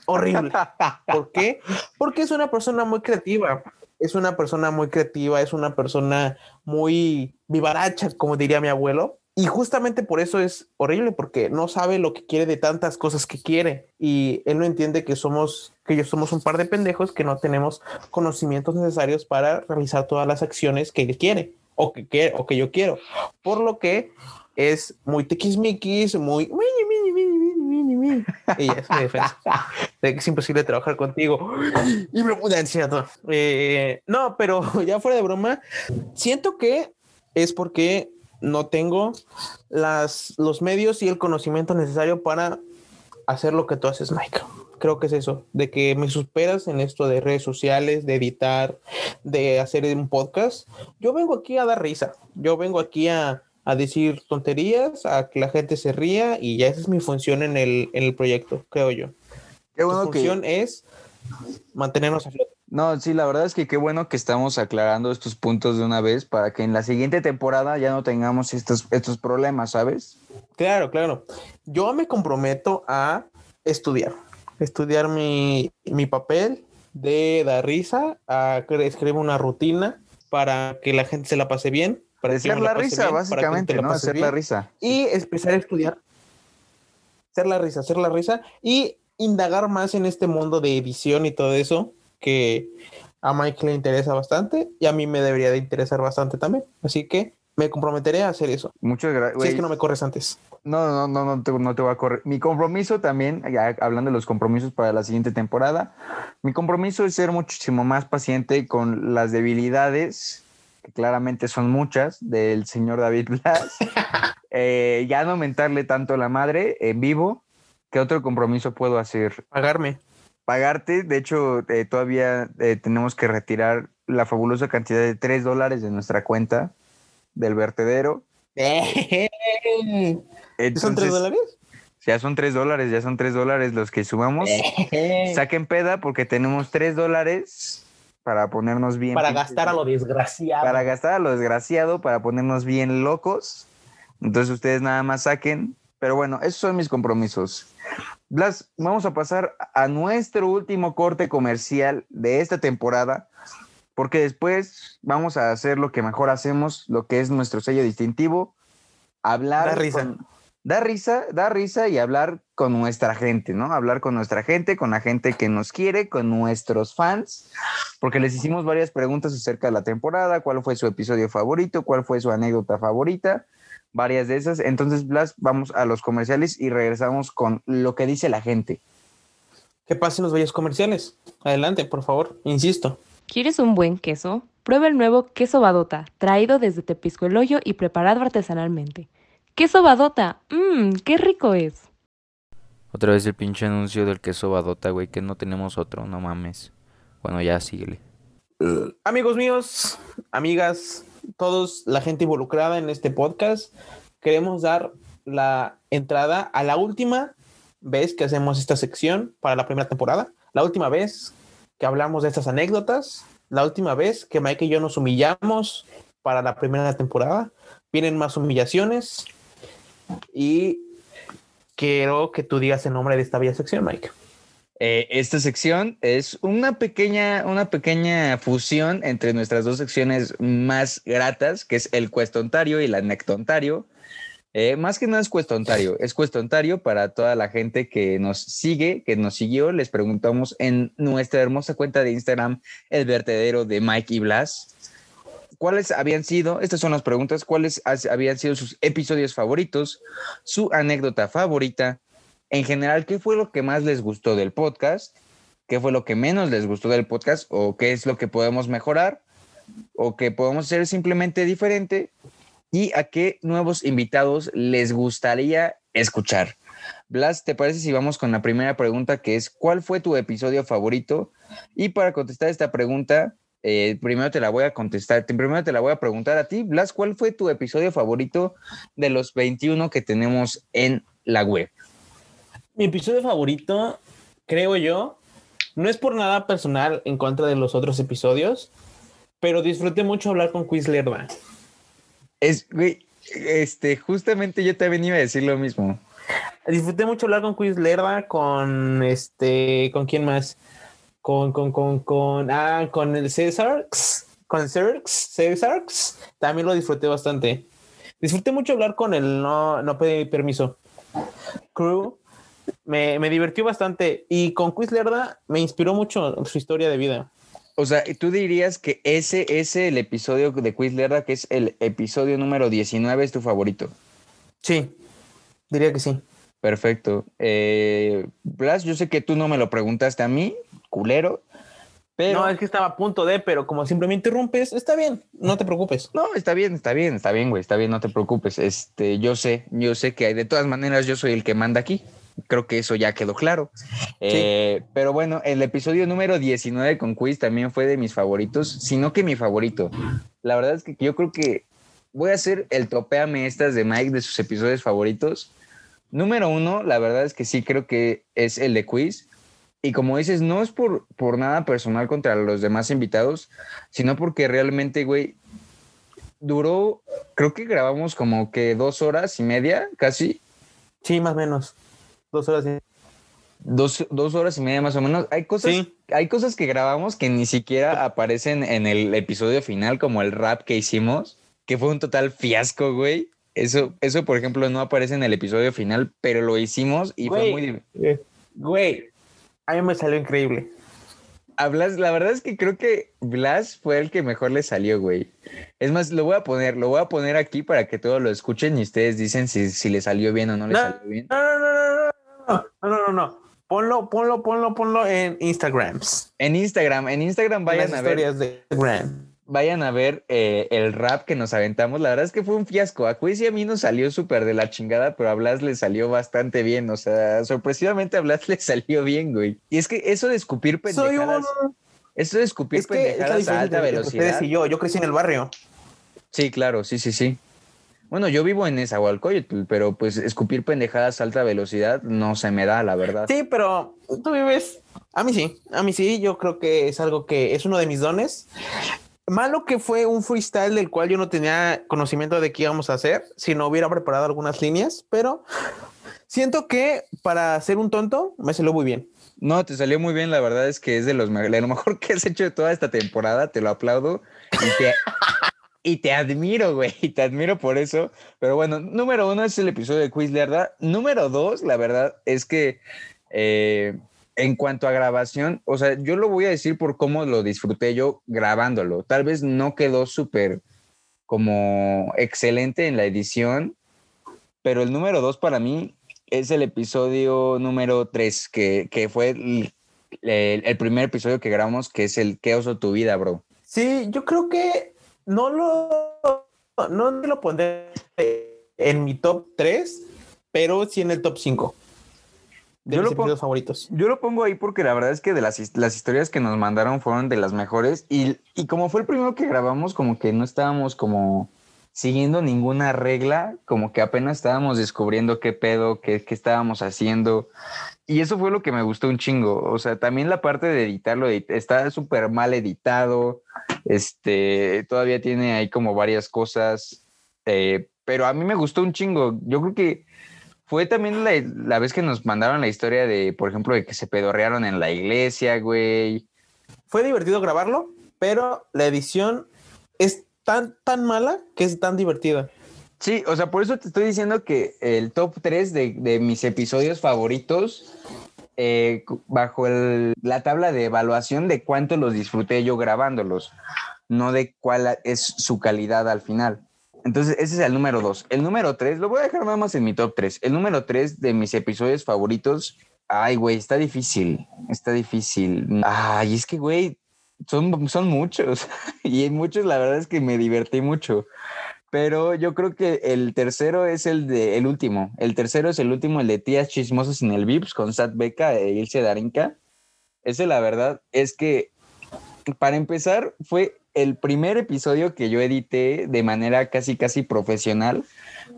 S4: Horrible. [laughs] ¿Por qué? Porque es una persona muy creativa. Es una persona muy creativa, es una persona muy vivaracha, como diría mi abuelo. Y justamente por eso es horrible, porque no sabe lo que quiere de tantas cosas que quiere. Y él no entiende que somos, que yo somos un par de pendejos que no tenemos conocimientos necesarios para realizar todas las acciones que él quiere o que, quiere, o que yo quiero. Por lo que es muy tiquismiquis, muy... Y es mi defensa. De que es imposible trabajar contigo. Y me pude ansiedad. Eh, no, pero [laughs] ya fuera de broma, siento que es porque no tengo las, los medios y el conocimiento necesario para hacer lo que tú haces, Mike. Creo que es eso, de que me superas en esto de redes sociales, de editar, de hacer un podcast. Yo vengo aquí a dar risa, yo vengo aquí a, a decir tonterías, a que la gente se ría y ya esa es mi función en el, en el proyecto, creo yo.
S3: Qué bueno que
S4: función es mantenernos a flote.
S3: No, sí, la verdad es que qué bueno que estamos aclarando estos puntos de una vez para que en la siguiente temporada ya no tengamos estos, estos problemas, ¿sabes?
S4: Claro, claro. Yo me comprometo a estudiar, estudiar mi, mi papel de dar risa, a escribir una rutina para que la gente se la pase bien. Para me
S3: la risa,
S4: bien,
S3: básicamente,
S4: la
S3: ¿no? Hacer la risa.
S4: Y empezar a estudiar. Hacer la risa, hacer la risa y indagar más en este mundo de edición y todo eso que a Mike le interesa bastante y a mí me debería de interesar bastante también. Así que me comprometeré a hacer eso.
S3: Muchas
S4: Si es
S3: gracias.
S4: que no me corres antes.
S3: No, no, no, no te, no te voy a correr. Mi compromiso también, ya hablando de los compromisos para la siguiente temporada, mi compromiso es ser muchísimo más paciente con las debilidades, que claramente son muchas, del señor David Blas. [laughs] Eh, ya no mentarle tanto la madre en vivo. ¿Qué otro compromiso puedo hacer?
S4: Pagarme.
S3: Pagarte, de hecho, eh, todavía eh, tenemos que retirar la fabulosa cantidad de 3 dólares de nuestra cuenta. del vertedero.
S4: ¿Son tres
S3: Entonces,
S4: dólares?
S3: Ya son tres dólares, ya son tres dólares los que sumamos. Saquen peda porque tenemos tres dólares para ponernos bien.
S4: Para
S3: pinches-
S4: gastar a lo desgraciado.
S3: Para gastar a lo desgraciado, para ponernos bien locos. Entonces ustedes nada más saquen. Pero bueno, esos son mis compromisos. Blas, vamos a pasar a nuestro último corte comercial de esta temporada, porque después vamos a hacer lo que mejor hacemos, lo que es nuestro sello distintivo, hablar.
S4: Da risa.
S3: con- da risa, da risa y hablar con nuestra gente, ¿no? Hablar con nuestra gente, con la gente que nos quiere, con nuestros fans, porque les hicimos varias preguntas acerca de la temporada, cuál fue su episodio favorito, cuál fue su anécdota favorita, varias de esas. Entonces, Blas, vamos a los comerciales y regresamos con lo que dice la gente.
S4: Que pasen los bellos comerciales. Adelante, por favor. Insisto.
S5: ¿Quieres un buen queso? Prueba el nuevo queso Badota, traído desde Tepisco el Hoyo y preparado artesanalmente. ¡Queso Badota! ¡Mmm! ¡Qué rico es!
S6: Otra vez el pinche anuncio del queso badota, güey, que no tenemos otro, no mames. Bueno, ya síguele.
S4: Amigos míos, amigas, todos, la gente involucrada en este podcast, queremos dar la entrada a la última vez que hacemos esta sección para la primera temporada, la última vez que hablamos de estas anécdotas, la última vez que Mike y yo nos humillamos para la primera temporada. Vienen más humillaciones y quiero que tú digas el nombre de esta bella sección, Mike.
S3: Eh, esta sección es una pequeña, una pequeña fusión entre nuestras dos secciones más gratas, que es el cuestontario y la nectontario. Eh, más que nada es cuestontario, es cuestontario para toda la gente que nos sigue, que nos siguió. Les preguntamos en nuestra hermosa cuenta de Instagram, el vertedero de Mike y Blas. ¿Cuáles habían sido, estas son las preguntas, cuáles habían sido sus episodios favoritos, su anécdota favorita, en general, ¿qué fue lo que más les gustó del podcast? ¿Qué fue lo que menos les gustó del podcast? ¿O qué es lo que podemos mejorar? ¿O que podemos hacer simplemente diferente? ¿Y a qué nuevos invitados les gustaría escuchar? Blas, ¿te parece si vamos con la primera pregunta que es ¿cuál fue tu episodio favorito? Y para contestar esta pregunta, eh, primero te la voy a contestar, te- primero te la voy a preguntar a ti, Blas, ¿cuál fue tu episodio favorito de los 21 que tenemos en la web?
S4: Mi episodio favorito, creo yo, no es por nada personal en contra de los otros episodios, pero disfruté mucho hablar con Quiz Lerda.
S3: Es, güey, este, justamente yo también iba a decir lo mismo.
S4: Disfruté mucho hablar con Quiz Lerda, con este, ¿con quién más? Con, con, con, con, ah, con el César, con César, César, también lo disfruté bastante. Disfruté mucho hablar con el no, no pedí permiso. Crew, me, me divirtió bastante y con Quiz Lerda me inspiró mucho su historia de vida.
S3: O sea, tú dirías que ese es el episodio de Quiz Lerda, que es el episodio número 19, es tu favorito.
S4: Sí, diría que sí.
S3: Perfecto. Eh, Blas, yo sé que tú no me lo preguntaste a mí, culero, pero...
S4: No, es que estaba a punto de, pero como siempre me interrumpes, está bien, no te preocupes.
S3: No, está bien, está bien, está bien, güey, está bien, no te preocupes. Este, yo sé, yo sé que de todas maneras yo soy el que manda aquí. Creo que eso ya quedó claro. Eh, pero bueno, el episodio número 19 con Quiz también fue de mis favoritos, sino que mi favorito. La verdad es que yo creo que voy a hacer el topéame estas de Mike de sus episodios favoritos. Número uno, la verdad es que sí creo que es el de Quiz. Y como dices, no es por, por nada personal contra los demás invitados, sino porque realmente, güey, duró, creo que grabamos como que dos horas y media, casi,
S4: Sí, más o menos. Dos horas. y-
S3: dos, dos horas y media más o menos. Hay cosas,
S4: Sí.
S3: hay cosas que grabamos que ni siquiera aparecen en el episodio final, como el rap que hicimos, que fue un total fiasco, güey. Eso, eso, por ejemplo, no aparece en el episodio final, pero lo hicimos y fue muy...
S4: Eh, Güey, a mí me salió increíble.
S3: A Blas, la verdad es que creo que Blas fue el que mejor le salió, güey. Es más, lo voy a poner, lo voy a poner aquí para que todos lo escuchen y ustedes dicen si, si le salió bien o no le salió bien.
S4: No, no, no, no, no, no, no, no. Ponlo, ponlo, ponlo, ponlo en Instagrams.
S3: En Instagram, en Instagram vayan a ver,
S4: historias de Instagram.
S3: vayan a ver eh, el rap que nos aventamos. La verdad es que fue un fiasco. A Quiz y a mí nos salió súper de la chingada, pero a Blas le salió bastante bien. O sea, sorpresivamente a Blas [laughs] le salió bien, güey. Y es que eso de escupir
S4: Soy
S3: pendejadas,
S4: un...
S3: eso de escupir
S4: Es que es la
S3: pendejadas a alta velocidad.
S4: ustedes y yo. Yo crecí en el barrio.
S3: Sí, claro, sí, sí, sí. Bueno, yo vivo en Nezahualcóyotl, pero pues escupir pendejadas a alta velocidad no se me da, la verdad.
S4: Sí, pero tú vives. A mí sí, a mí sí. Yo creo que es algo que es uno de mis dones. Malo que fue un freestyle del cual yo no tenía conocimiento de qué íbamos a hacer si no hubiera preparado algunas líneas, pero siento que para ser un tonto me salió muy bien.
S3: No, te salió muy bien, la verdad es que es de los lo mejor [laughs] que has hecho de toda esta temporada, te lo aplaudo y te, y te admiro, güey, y te admiro por eso. Pero bueno, número uno es el episodio de Quiz Lerda. Número dos, la verdad es que eh, en cuanto a grabación, o sea, yo lo voy a decir por cómo lo disfruté yo grabándolo. Tal vez no quedó súper como excelente en la edición, pero el número dos para mí es el episodio número tres, que, que fue el, primer episodio que grabamos, que es el ¿Qué oso tu vida, bro?
S4: Sí, yo creo que no lo, no lo pondré en mi top 3, pero sí en el top 5 de
S3: Yo
S4: mis
S3: lo pon-
S4: episodios favoritos.
S3: Yo lo pongo ahí porque la verdad es que de las, las historias que nos mandaron fueron de las mejores y, y como fue el primero que grabamos, como que no estábamos como siguiendo ninguna regla, como que apenas estábamos descubriendo qué pedo, qué, qué estábamos haciendo. Y eso fue lo que me gustó un chingo. O sea, también la parte de editarlo edit- está súper mal editado. Este, todavía tiene ahí como varias cosas. eh, pero a mí me gustó un chingo. Yo creo que fue también la, la vez que nos mandaron la historia de, por ejemplo, de que se pedorrearon en la iglesia, güey.
S4: Fue divertido grabarlo, pero la edición es tan, tan mala que es tan divertida.
S3: Sí, o sea, por eso te estoy diciendo que el top 3 de, de mis episodios favoritos, eh, bajo la tabla de evaluación de cuánto los disfruté yo grabándolos, no de cuál es su calidad al final. Entonces, ese es el número 2. El número 3, lo voy a dejar nada más en mi top 3. El número 3 de mis episodios favoritos, ay, güey, está difícil, está difícil. Ay, es que, güey, son, son muchos. [laughs] y en muchos, la verdad es que me divertí mucho. Pero yo creo que el tercero es el de el último. El tercero es el último, el de Tías Chismosas en el Vips con Sat Beca e Ilse Darinka. Ese, la verdad, es que para empezar, fue el primer episodio que yo edité de manera casi, casi profesional.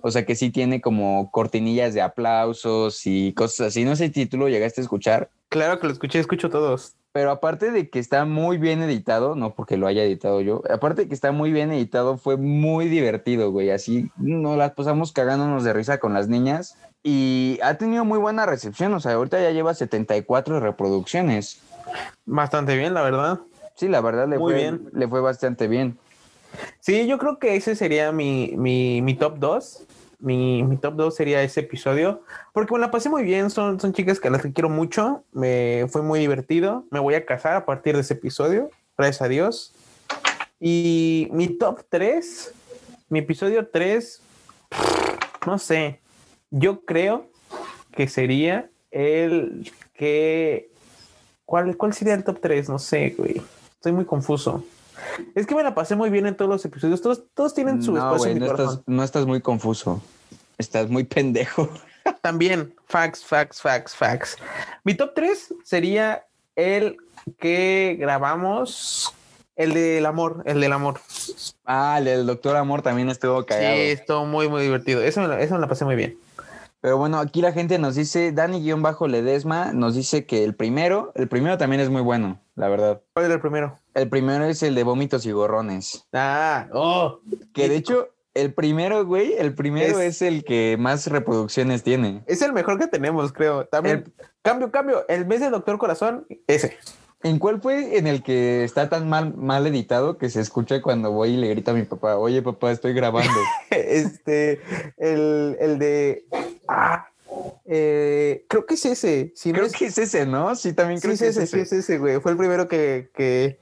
S3: O sea que sí tiene como cortinillas de aplausos y cosas así. No sé si tú lo llegaste a escuchar.
S4: Claro que lo escuché, escucho todos.
S3: Pero aparte de que está muy bien editado, no porque lo haya editado yo, aparte de que está muy bien editado, fue muy divertido, güey. Así nos las pasamos cagándonos de risa con las niñas y ha tenido muy buena recepción. O sea, ahorita ya lleva 74 reproducciones.
S4: Bastante bien, la verdad.
S3: Sí, la verdad le,
S4: Muy
S3: fue,
S4: bien.
S3: le fue bastante bien.
S4: Sí, yo creo que ese sería mi, mi, mi top 2. Mi, mi top 2 sería ese episodio. Porque me la pasé muy bien. Son, son chicas que las que quiero mucho. Me fue muy divertido. Me voy a casar a partir de ese episodio. Gracias a Dios. Y mi top 3. Mi episodio 3. No sé. Yo creo que sería el que. ¿Cuál, cuál sería el top 3? No sé, güey. Estoy muy confuso. Es que me la pasé muy bien en todos los episodios. Todos, todos tienen su
S3: No,
S4: espacio en mi
S3: no
S4: corazón.
S3: estás, no estás muy confuso. Estás muy pendejo. [laughs]
S4: También, facts, facts, facts, facts. Mi top 3 sería el que grabamos, el del amor, el del amor.
S3: Ah, el del Doctor Amor también estuvo cagado.
S4: Sí, estuvo muy, muy divertido. Eso me, la, eso me la pasé muy bien.
S3: Pero bueno, aquí la gente nos dice, Dani-Ledesma nos dice que el primero, el primero también es muy bueno, la verdad.
S4: ¿Cuál era el primero?
S3: El primero es el de vómitos y gorrones.
S4: Ah, oh.
S3: Que de hecho, el primero, güey, el primero
S4: Es-
S3: es, el que más reproducciones tiene.
S4: Es el mejor que tenemos, creo. También, cambio, cambio. El mes de Doctor Corazón, ese.
S3: ¿En cuál fue en el que está tan mal, mal editado que se escucha cuando voy y le grito a mi papá, oye papá, estoy grabando? [laughs]
S4: este, el, el de. Ah, eh, creo que es ese. Si no
S3: creo
S4: es-
S3: que es ese, ¿no? Sí, también
S4: sí,
S3: creo
S4: es
S3: que
S4: ese,
S3: es
S4: sí,
S3: ese.
S4: es ese, güey. Fue el primero que, que,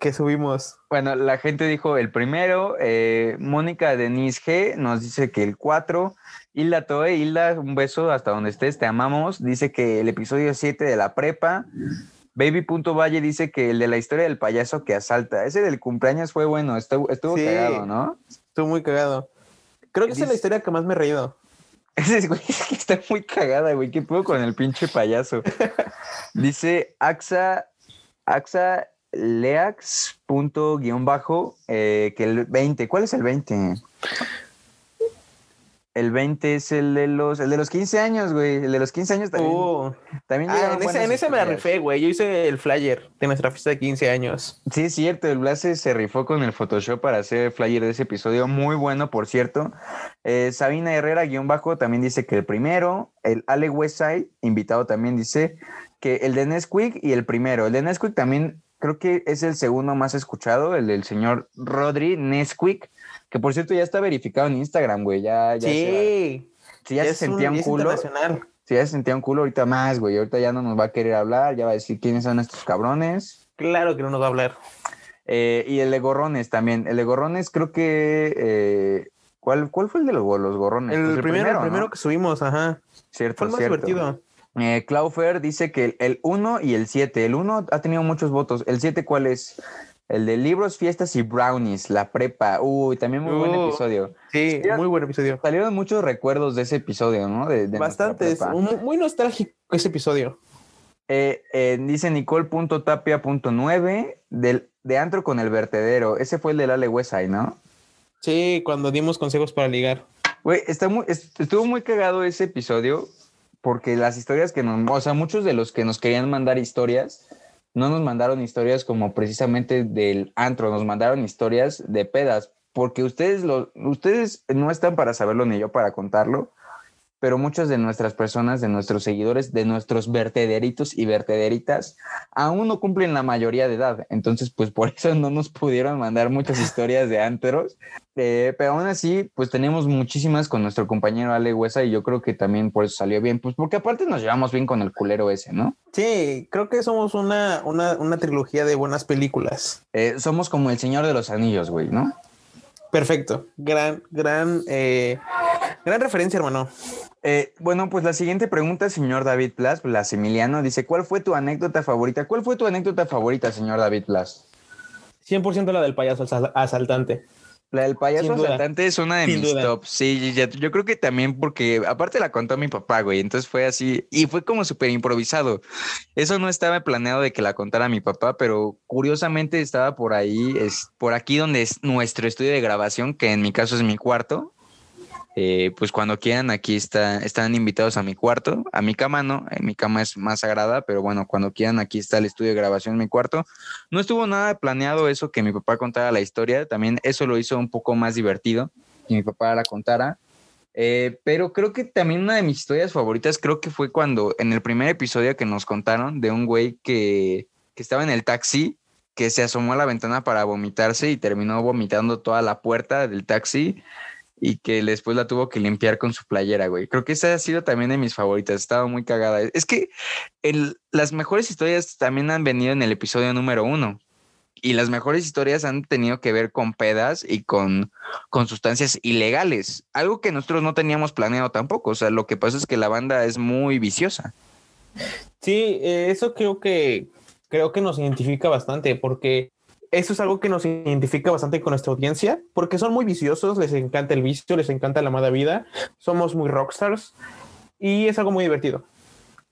S4: que subimos.
S3: Bueno, la gente dijo el primero, eh, Mónica Denise G nos dice que el 4, Hilda Toe, Hilda, un beso hasta donde estés, te amamos, dice que el episodio 7 de la prepa, Baby.valle dice que el de la historia del payaso que asalta, ese del cumpleaños fue bueno, estuvo, estuvo
S4: Sí.
S3: cagado, ¿no?
S4: Estuvo muy cagado. Creo que esa es la historia que más me he reído.
S3: Ese güey es que está muy cagada, güey. ¿Qué puedo con el pinche payaso? Dice Axa, Axa Leax punto guion bajo, eh, que el 20, ¿cuál es el 20? El 20 es el de los, el de los 15 años, güey. El de los 15 años también.
S4: Uh,
S3: también
S4: ah, en, ese, en ese me la rifé, güey. Yo hice el flyer de nuestra fiesta de 15 años.
S3: Sí, es cierto, el Blas se- se rifó con el Photoshop para hacer el flyer de ese episodio, muy bueno, por cierto. Eh, Sabina Herrera, guion bajo, también dice que el primero, el Ale Westside, invitado también dice que el de Nesquik y el primero. El de Nesquik también creo que es el segundo más escuchado, el del señor Rodri Nesquik, que por cierto ya está verificado en Instagram, güey, ya, ya, se,
S4: sí.
S3: si ya se
S4: un-
S3: sentía un, culo. Si ya se sentía un culo, ahorita más, güey, ahorita ya no nos va a querer hablar, ya va a decir quiénes son estos cabrones.
S4: Claro que no nos va a hablar.
S3: Eh, y el de gorrones también. El de gorrones creo que... eh, ¿cuál, ¿Cuál fue el de los, los gorrones?
S4: El,
S3: Pues
S4: primero, el
S3: ¿no?
S4: primero que subimos, ajá.
S3: Cierto,
S4: Fue el más
S3: cierto.
S4: divertido.
S3: Eh, Claufer dice que el 1 y el 7. El 1 ha tenido muchos votos. ¿El 7 cuál es? El de libros, fiestas y brownies, la prepa. Uy, también muy buen
S4: Uh,
S3: episodio.
S4: Sí,
S3: Mira,
S4: muy buen episodio.
S3: Salieron muchos recuerdos de ese episodio, ¿no? De, de nuestra
S4: Bastante, es
S3: prepa.
S4: un- muy nostálgico ese episodio.
S3: Eh, eh, dice Nicole.tapia.9 del de Antro con el vertedero. Ese fue el del Ale Westside, ¿no?
S4: Sí, cuando dimos consejos para ligar.
S3: Güey, está muy, est- estuvo muy cagado ese episodio porque las historias que nos, o sea, muchos de los que nos querían mandar historias, no nos mandaron historias como precisamente del antro, nos mandaron historias de pedas, porque ustedes, lo, ustedes no están para saberlo ni yo para contarlo, pero muchas de nuestras personas, de nuestros seguidores, de nuestros vertederitos y vertederitas, aún no cumplen la mayoría de edad. Entonces, pues por eso no nos pudieron mandar muchas historias de antros. Eh, pero aún así, pues tenemos muchísimas con nuestro compañero Ale Huesa y yo creo que también por eso salió bien, pues porque aparte nos llevamos bien con el culero ese, ¿no?
S4: Sí, creo que somos una, una, una trilogía de buenas películas.
S3: Eh, somos como el Señor de los Anillos, güey, ¿no?
S4: Perfecto. Gran, gran, eh, gran referencia, hermano.
S3: Eh, bueno, pues la siguiente pregunta, señor David Blas, Blas Emiliano, dice, ¿cuál fue tu anécdota favorita? ¿Cuál fue tu anécdota favorita, señor David Blas?
S4: 100% la del payaso asal- asaltante.
S3: La del payaso asaltante es una de
S4: Sin
S3: mis
S4: duda.
S3: tops. Sí, yo creo que también porque aparte la contó mi papá, güey. Entonces fue así y fue como súper improvisado. Eso no estaba planeado de que la contara mi papá, pero curiosamente estaba por ahí, es por aquí donde es nuestro estudio de grabación, que en mi caso es mi cuarto. Eh, pues cuando quieran, aquí está, están invitados a mi cuarto, a mi cama no, eh, mi cama es más sagrada, pero bueno, cuando quieran, aquí está el estudio de grabación en mi cuarto. No estuvo nada planeado eso que mi papá contara la historia, también eso lo hizo un poco más divertido, que mi papá la contara. Eh, pero creo que también una de mis historias favoritas creo que fue cuando en el primer episodio que nos contaron de un güey que, que estaba en el taxi, que se asomó a la ventana para vomitarse y terminó vomitando toda la puerta del taxi y que después la tuvo que limpiar con su playera, güey. Creo que esa ha sido también de mis favoritas, estaba muy cagada. Es que las mejores historias también han venido en el episodio número uno. Y las mejores historias han tenido que ver con pedas y con, con sustancias ilegales. Algo que nosotros no teníamos planeado tampoco. O sea, lo que pasa es que la banda es muy viciosa.
S4: Sí, eh, eso creo que creo que nos identifica bastante porque eso es algo que nos identifica bastante con nuestra audiencia porque son muy viciosos, les encanta el vicio, les encanta la mala vida, somos muy rockstars y es algo muy divertido.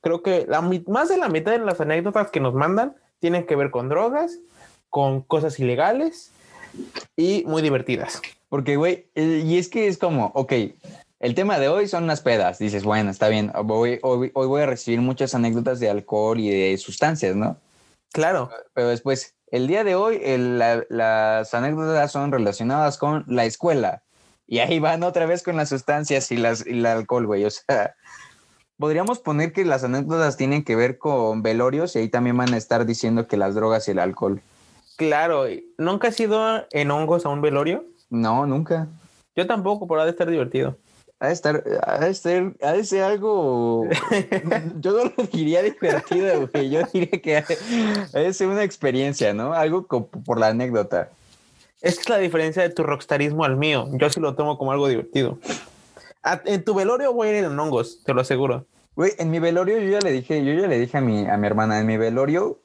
S4: Creo que la, más de la mitad de las anécdotas que nos mandan tienen que ver con drogas, con cosas ilegales y muy divertidas.
S3: Porque, güey, eh, y es que es como, ok, el tema de hoy son unas pedas. Dices, bueno, está bien, voy, hoy, hoy voy a recibir muchas anécdotas de alcohol y de sustancias, ¿no?
S4: Claro,
S3: Pero después, el día de hoy, el- la- las anécdotas son relacionadas con la escuela. Y ahí van otra vez con las sustancias y, las, y el alcohol, güey. O sea, podríamos poner que las anécdotas tienen que ver con velorios y ahí también van a estar diciendo que las drogas y el alcohol.
S4: claro. ¿Nunca has ido en hongos a un velorio?
S3: No, nunca.
S4: Yo tampoco, pero ha de estar divertido.
S3: Ha de estar, ha de ser, ha de ser algo. [laughs] Yo no lo diría divertido, güey. Yo diría que ha de ser una experiencia, ¿no? Algo por la anécdota.
S4: Esa es la diferencia de tu rockstarismo al mío. Yo sí lo tomo como algo divertido. A- en tu velorio voy a ir en hongos, te lo aseguro.
S3: Güey, en mi velorio yo ya le dije, yo ya le dije a mi, a mi hermana, en mi velorio,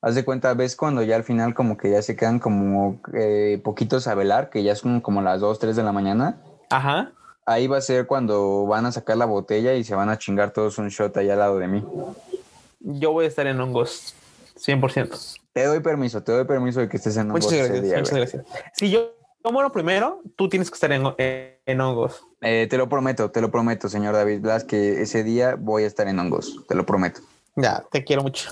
S3: haz de cuenta, ves cuando ya al final como que ya se quedan como eh, poquitos a velar, que ya son como las 2, 3 de la mañana.
S4: Ajá.
S3: Ahí va a ser cuando van a sacar la botella y se van a chingar todos un shot ahí al lado de mí.
S4: Yo voy a estar en hongos. 100%.
S3: Te doy permiso, te doy permiso de que estés en hongos
S4: Muchas
S3: ese
S4: gracias,
S3: día,
S4: muchas gracias. Si yo, yo muero primero, tú tienes que estar en, en- en hongos.
S3: Eh, te lo prometo, te lo prometo, señor David Blas, que ese día voy a estar en hongos, te lo prometo.
S4: Ya, te quiero mucho.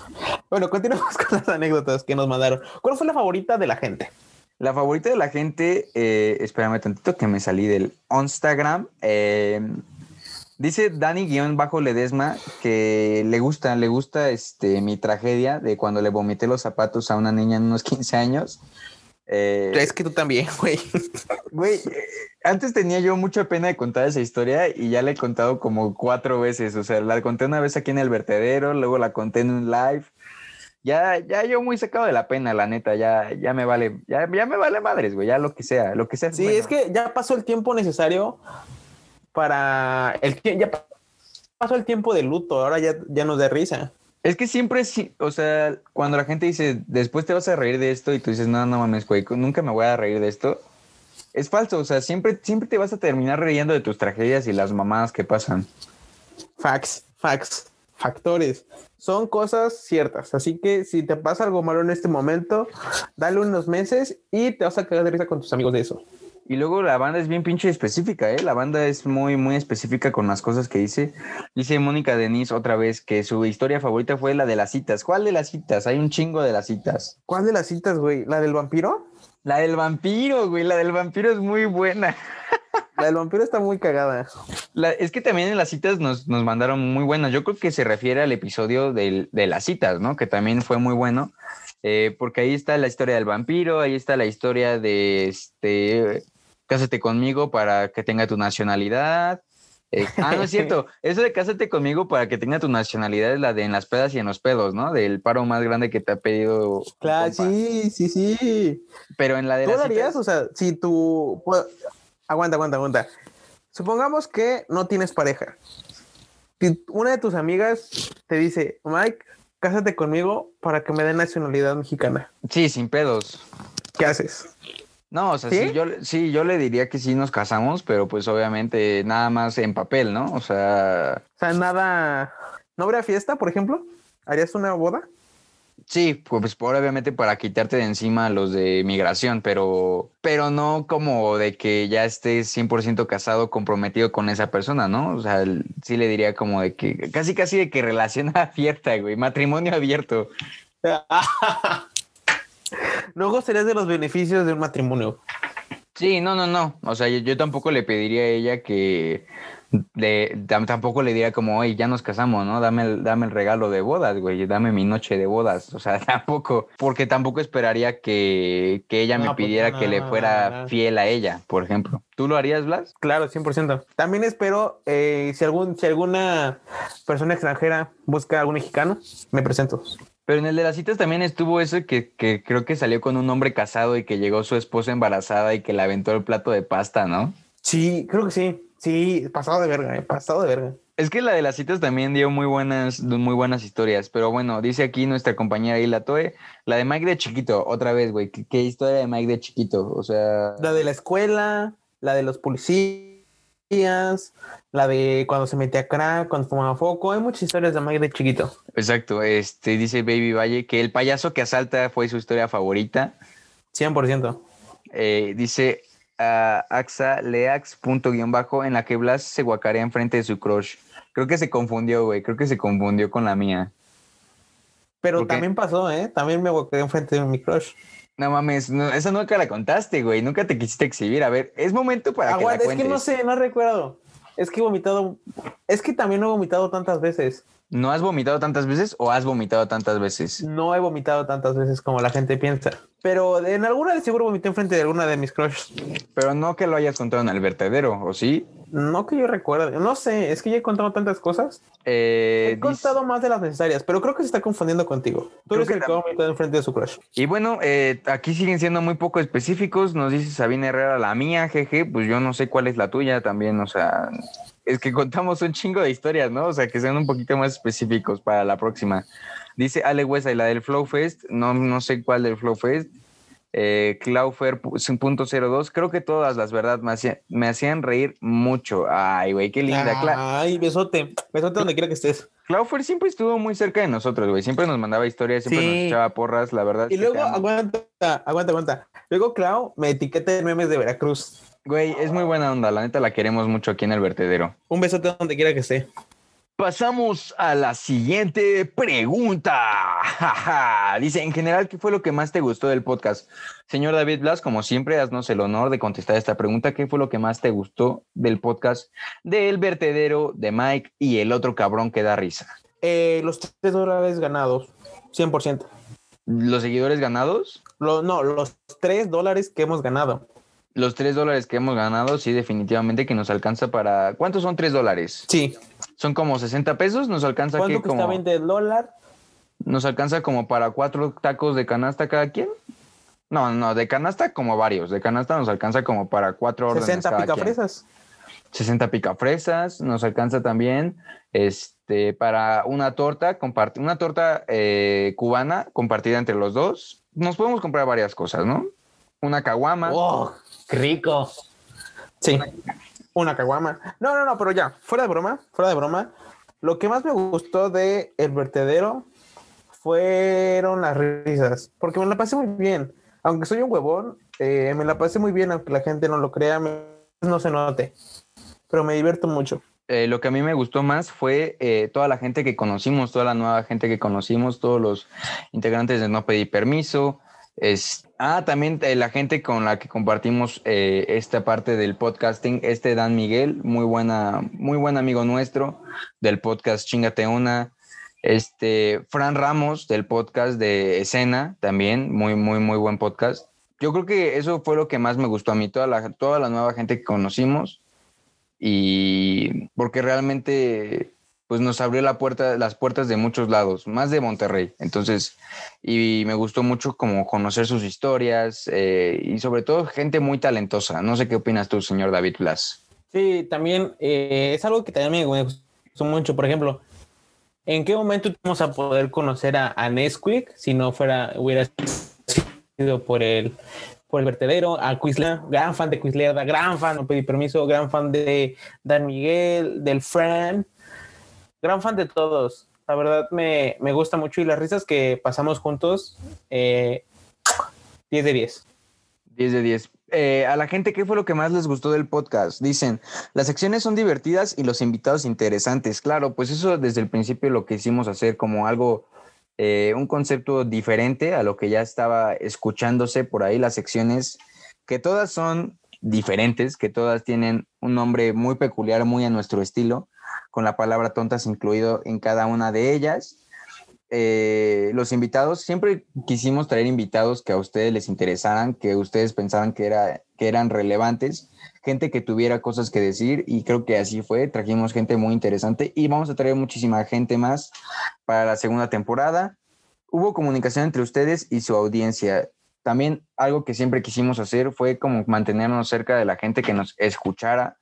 S4: Bueno, continuamos [laughs] con las anécdotas que nos mandaron. ¿Cuál fue la favorita de la gente?
S3: La favorita de la gente, eh, espérame tantito que me salí del Instagram. eh, dice Dani-Ledesma que le gusta, le gusta este, mi tragedia de cuando le vomité los zapatos a una niña en unos 15 años. Eh,
S4: Es que tú también, [laughs] güey.
S3: Güey, eh, antes tenía yo mucha pena de contar esa historia y ya la he contado como cuatro veces. O sea, la conté una vez aquí en el vertedero, luego la conté en un live. Ya, ya yo muy sacado de la pena, la neta, ya, ya me vale, ya, ya me vale madres, güey, ya lo que sea, lo que sea.
S4: Sí,
S3: bueno.
S4: es que ya pasó el tiempo necesario para el ya pasó el tiempo de luto, ahora ya, ya nos da risa.
S3: Es que siempre, sí, o sea, cuando la gente dice, después te vas a reír de esto y tú dices, no, no mames, güey, nunca me voy a reír de esto. Es falso, o sea, siempre, siempre te vas a terminar riendo de tus tragedias y las mamadas que pasan.
S4: Facts, facts, factores. Son cosas ciertas. Así que si te pasa algo malo en este momento, dale unos meses y te vas a quedar de risa con tus amigos de eso.
S3: Y luego la banda es bien pinche específica, ¿eh? La banda es muy, muy específica con las cosas que dice. Dice Mónica Denise otra vez que su historia favorita fue la de las citas. ¿Cuál de las citas? Hay un chingo de las citas.
S4: ¿Cuál de las citas, güey? ¿La del vampiro?
S3: La del vampiro, güey. La del vampiro es muy buena.
S4: La del vampiro está muy cagada.
S3: La- es que también en las citas nos, nos mandaron muy buenas. Yo creo que se refiere al episodio del- de las citas, ¿no? Que también fue muy bueno. Eh, porque ahí está la historia del vampiro, ahí está la historia de este. Cásate conmigo para que tenga tu nacionalidad. Eh, ah, no es cierto. [laughs] Eso de cásate conmigo para que tenga tu nacionalidad es la de en las pedas y en los pedos, ¿no? Del paro más grande que te ha pedido.
S4: Claro, sí, sí, sí.
S3: Pero en la de
S4: ¿Tú
S3: citas-
S4: O sea, si tú... Aguanta, aguanta, aguanta. Supongamos que no tienes pareja. Si una de tus amigas te dice, Mike, cásate conmigo para que me den nacionalidad mexicana.
S3: Sí, sin pedos.
S4: ¿Qué haces?
S3: No, o sea,
S4: ¿Sí?
S3: sí, yo, sí, yo le diría que sí nos casamos, pero pues obviamente nada más en papel, ¿no? O sea,
S4: O sea, nada... ¿No habría fiesta, por ejemplo? ¿Harías una boda?
S3: sí, pues obviamente para quitarte de encima los de migración, pero, pero no como de que ya estés 100% casado, comprometido con esa persona, ¿no? O sea, sí le diría como de que, casi casi de que relación [laughs] abierta, güey, matrimonio abierto. [laughs]
S4: No gozarías de los beneficios de un matrimonio.
S3: Sí, no, no, no. O sea, yo, yo tampoco le pediría a ella que le, tam- tampoco le diría como, oye, ya nos casamos, ¿no? Dame el, dame el regalo de bodas, güey, dame mi noche de bodas. O sea, [laughs] tampoco, porque tampoco esperaría que, que ella me
S4: No, pues,
S3: pidiera
S4: no,
S3: que le fuera
S4: no.
S3: fiel a ella, por ejemplo. ¿Tú lo harías, Blas?
S4: Claro, 100%. También espero, eh, si, algún, si alguna persona extranjera busca a algún mexicano, me presento.
S3: Pero en el de las citas también estuvo eso que, que creo que salió con un hombre casado y que llegó su esposa embarazada y que le aventó el plato de pasta, ¿no?
S4: Sí, creo que sí. Sí, pasado de verga, eh, pasado de verga.
S3: Es que la de las citas también dio muy buenas, muy buenas historias, pero bueno, dice aquí nuestra compañera Hila Toe, la de Mike de chiquito, otra vez, güey, ¿qué, qué historia de Mike de chiquito? O sea,
S4: La de la escuela, la de los policías, la de cuando se metía crack, cuando fumaba foco. Hay muchas historias de Mike de chiquito.
S3: exacto, este, dice Baby Valle que el payaso que asalta fue su historia favorita.
S4: 100%.
S3: Eh, dice ah, Axa Leax punto guion bajo en la que Blas se guacarea enfrente de su crush. Creo que se confundió, güey, creo que se confundió con la mía.
S4: Pero también pasó, ¿eh? También me quedé enfrente de mi crush.
S3: No mames, no, esa nunca la contaste, güey, nunca te quisiste exhibir. A ver, es momento para que
S4: Aguanta,
S3: la
S4: es que no
S3: cuentes.
S4: sé, no recuerdo. Es que he vomitado. Es que también no he vomitado tantas veces.
S3: ¿No has vomitado tantas veces o has vomitado tantas veces?
S4: No he vomitado tantas veces como la gente piensa. Pero en alguna de seguro vomité enfrente de alguna de mis crushes.
S3: Pero no que lo hayas contado en el vertedero, ¿o sí?
S4: No que yo recuerde. No sé, es que ya he contado tantas cosas.
S3: Eh,
S4: He contado más de las necesarias, pero creo que se está confundiendo contigo. Tú
S3: Creo
S4: eres
S3: que
S4: el que ha vomitado enfrente de su crush.
S3: Y bueno, eh, aquí siguen siendo muy poco específicos. Nos dice Sabina Herrera, la mía, jeje. Pues yo no sé cuál es la tuya también. O sea, es que contamos un chingo de historias, ¿no? O sea, que sean un poquito más específicos para la próxima. Dice Ale Huesa, y la del Flow Fest. No, no sé cuál del Flow Fest. Eh, Claufer pu- punto cero dos. Creo que todas las verdad me, hacían- me hacían reír mucho. Ay, güey, qué linda. Cla-
S4: Ay, besote. Besote donde quiera que estés.
S3: Claufer siempre estuvo muy cerca de nosotros, güey. Siempre nos mandaba historias, siempre
S4: Sí.
S3: nos echaba porras, la verdad.
S4: Y luego, aguanta, aguanta, aguanta. Luego, Clau, me etiqueta en memes de Veracruz.
S3: Güey, es muy buena onda, la neta la queremos mucho aquí en el vertedero.
S4: Un besote donde quiera que esté.
S3: Pasamos a la siguiente pregunta. [laughs] Dice, en general, ¿qué fue lo que más te gustó del podcast? Señor David Blas, como siempre, haznos el honor de contestar esta pregunta. ¿Qué fue lo que más te gustó del podcast del vertedero de Mike y el otro cabrón que da risa?
S4: Eh, los tres dólares ganados, 100%.
S3: ¿Los seguidores ganados?
S4: Lo- no, los tres dólares que hemos ganado.
S3: Los tres dólares que hemos ganado, sí, definitivamente que nos alcanza para... ¿Cuántos son tres dólares?
S4: Sí.
S3: ¿Son como 60 pesos? ¿Nos alcanza
S4: ¿Cuánto
S3: que como...
S4: 20 dólares?
S3: ¿Nos alcanza como para cuatro tacos de canasta cada quien? No, no, de canasta como varios. De canasta nos alcanza como para cuatro órdenes
S4: 60
S3: cada quien.
S4: picafresas.
S3: 60 picafresas. Nos alcanza también este, para una torta, una torta eh, cubana compartida entre los dos. Nos podemos comprar varias cosas, ¿no? Una caguama.
S4: ¡Oh, rico! Sí, una caguama. No, no, no, pero ya, fuera de broma, fuera de broma. Lo que más me gustó de El Vertedero fueron las risas, porque me la pasé muy bien. Aunque soy un huevón, eh, me la pasé muy bien, aunque la gente no lo crea, me- no se note. Pero me divierto mucho.
S3: Eh, lo que a mí me gustó más fue eh, toda la gente que conocimos, toda la nueva gente que conocimos, todos los integrantes de No Pedí Permiso. Es, ah, también eh, la gente con la que compartimos eh, esta parte del podcasting, este Dan Miguel, muy buena, muy buen amigo nuestro del podcast Chingate Una. Este, Fran Ramos del podcast de Escena, también, muy, muy, muy buen podcast. Yo creo que eso fue lo que más me gustó a mí, toda la, toda la nueva gente que conocimos y porque realmente pues nos abrió la puerta, las puertas de muchos lados, más de Monterrey. Entonces, y me gustó mucho como conocer sus historias eh, y sobre todo gente muy talentosa. No sé qué opinas tú, señor David Blas.
S4: Sí, también eh, es algo que también me gustó mucho. Por ejemplo, ¿en qué momento vamos a poder conocer a, Nesquik si no fuera, hubiera sido por el, por el vertedero? A Quisler, gran fan de Quisler, gran fan, no pedí permiso, gran fan de Dan Miguel, del Fran, gran fan de todos. La verdad me, me gusta mucho y las risas que pasamos juntos, eh, 10 de 10.
S3: 10 de 10. Eh, a la gente, ¿qué fue lo que más les gustó del podcast? Dicen, las secciones son divertidas y los invitados interesantes. Claro, pues eso desde el principio lo que hicimos hacer como algo, eh, un concepto diferente a lo que ya estaba escuchándose por ahí, las secciones, que todas son diferentes, que todas tienen un nombre muy peculiar, muy a nuestro estilo, con la palabra tontas incluido en cada una de ellas eh, los invitados, siempre quisimos traer invitados que a ustedes les interesaran, que ustedes pensaran que, era, que eran relevantes, gente que tuviera cosas que decir y creo que así fue, trajimos gente muy interesante y vamos a traer muchísima gente más para la segunda temporada. Hubo comunicación entre ustedes y su audiencia. También algo que siempre quisimos hacer fue como mantenernos cerca de la gente que nos escuchara,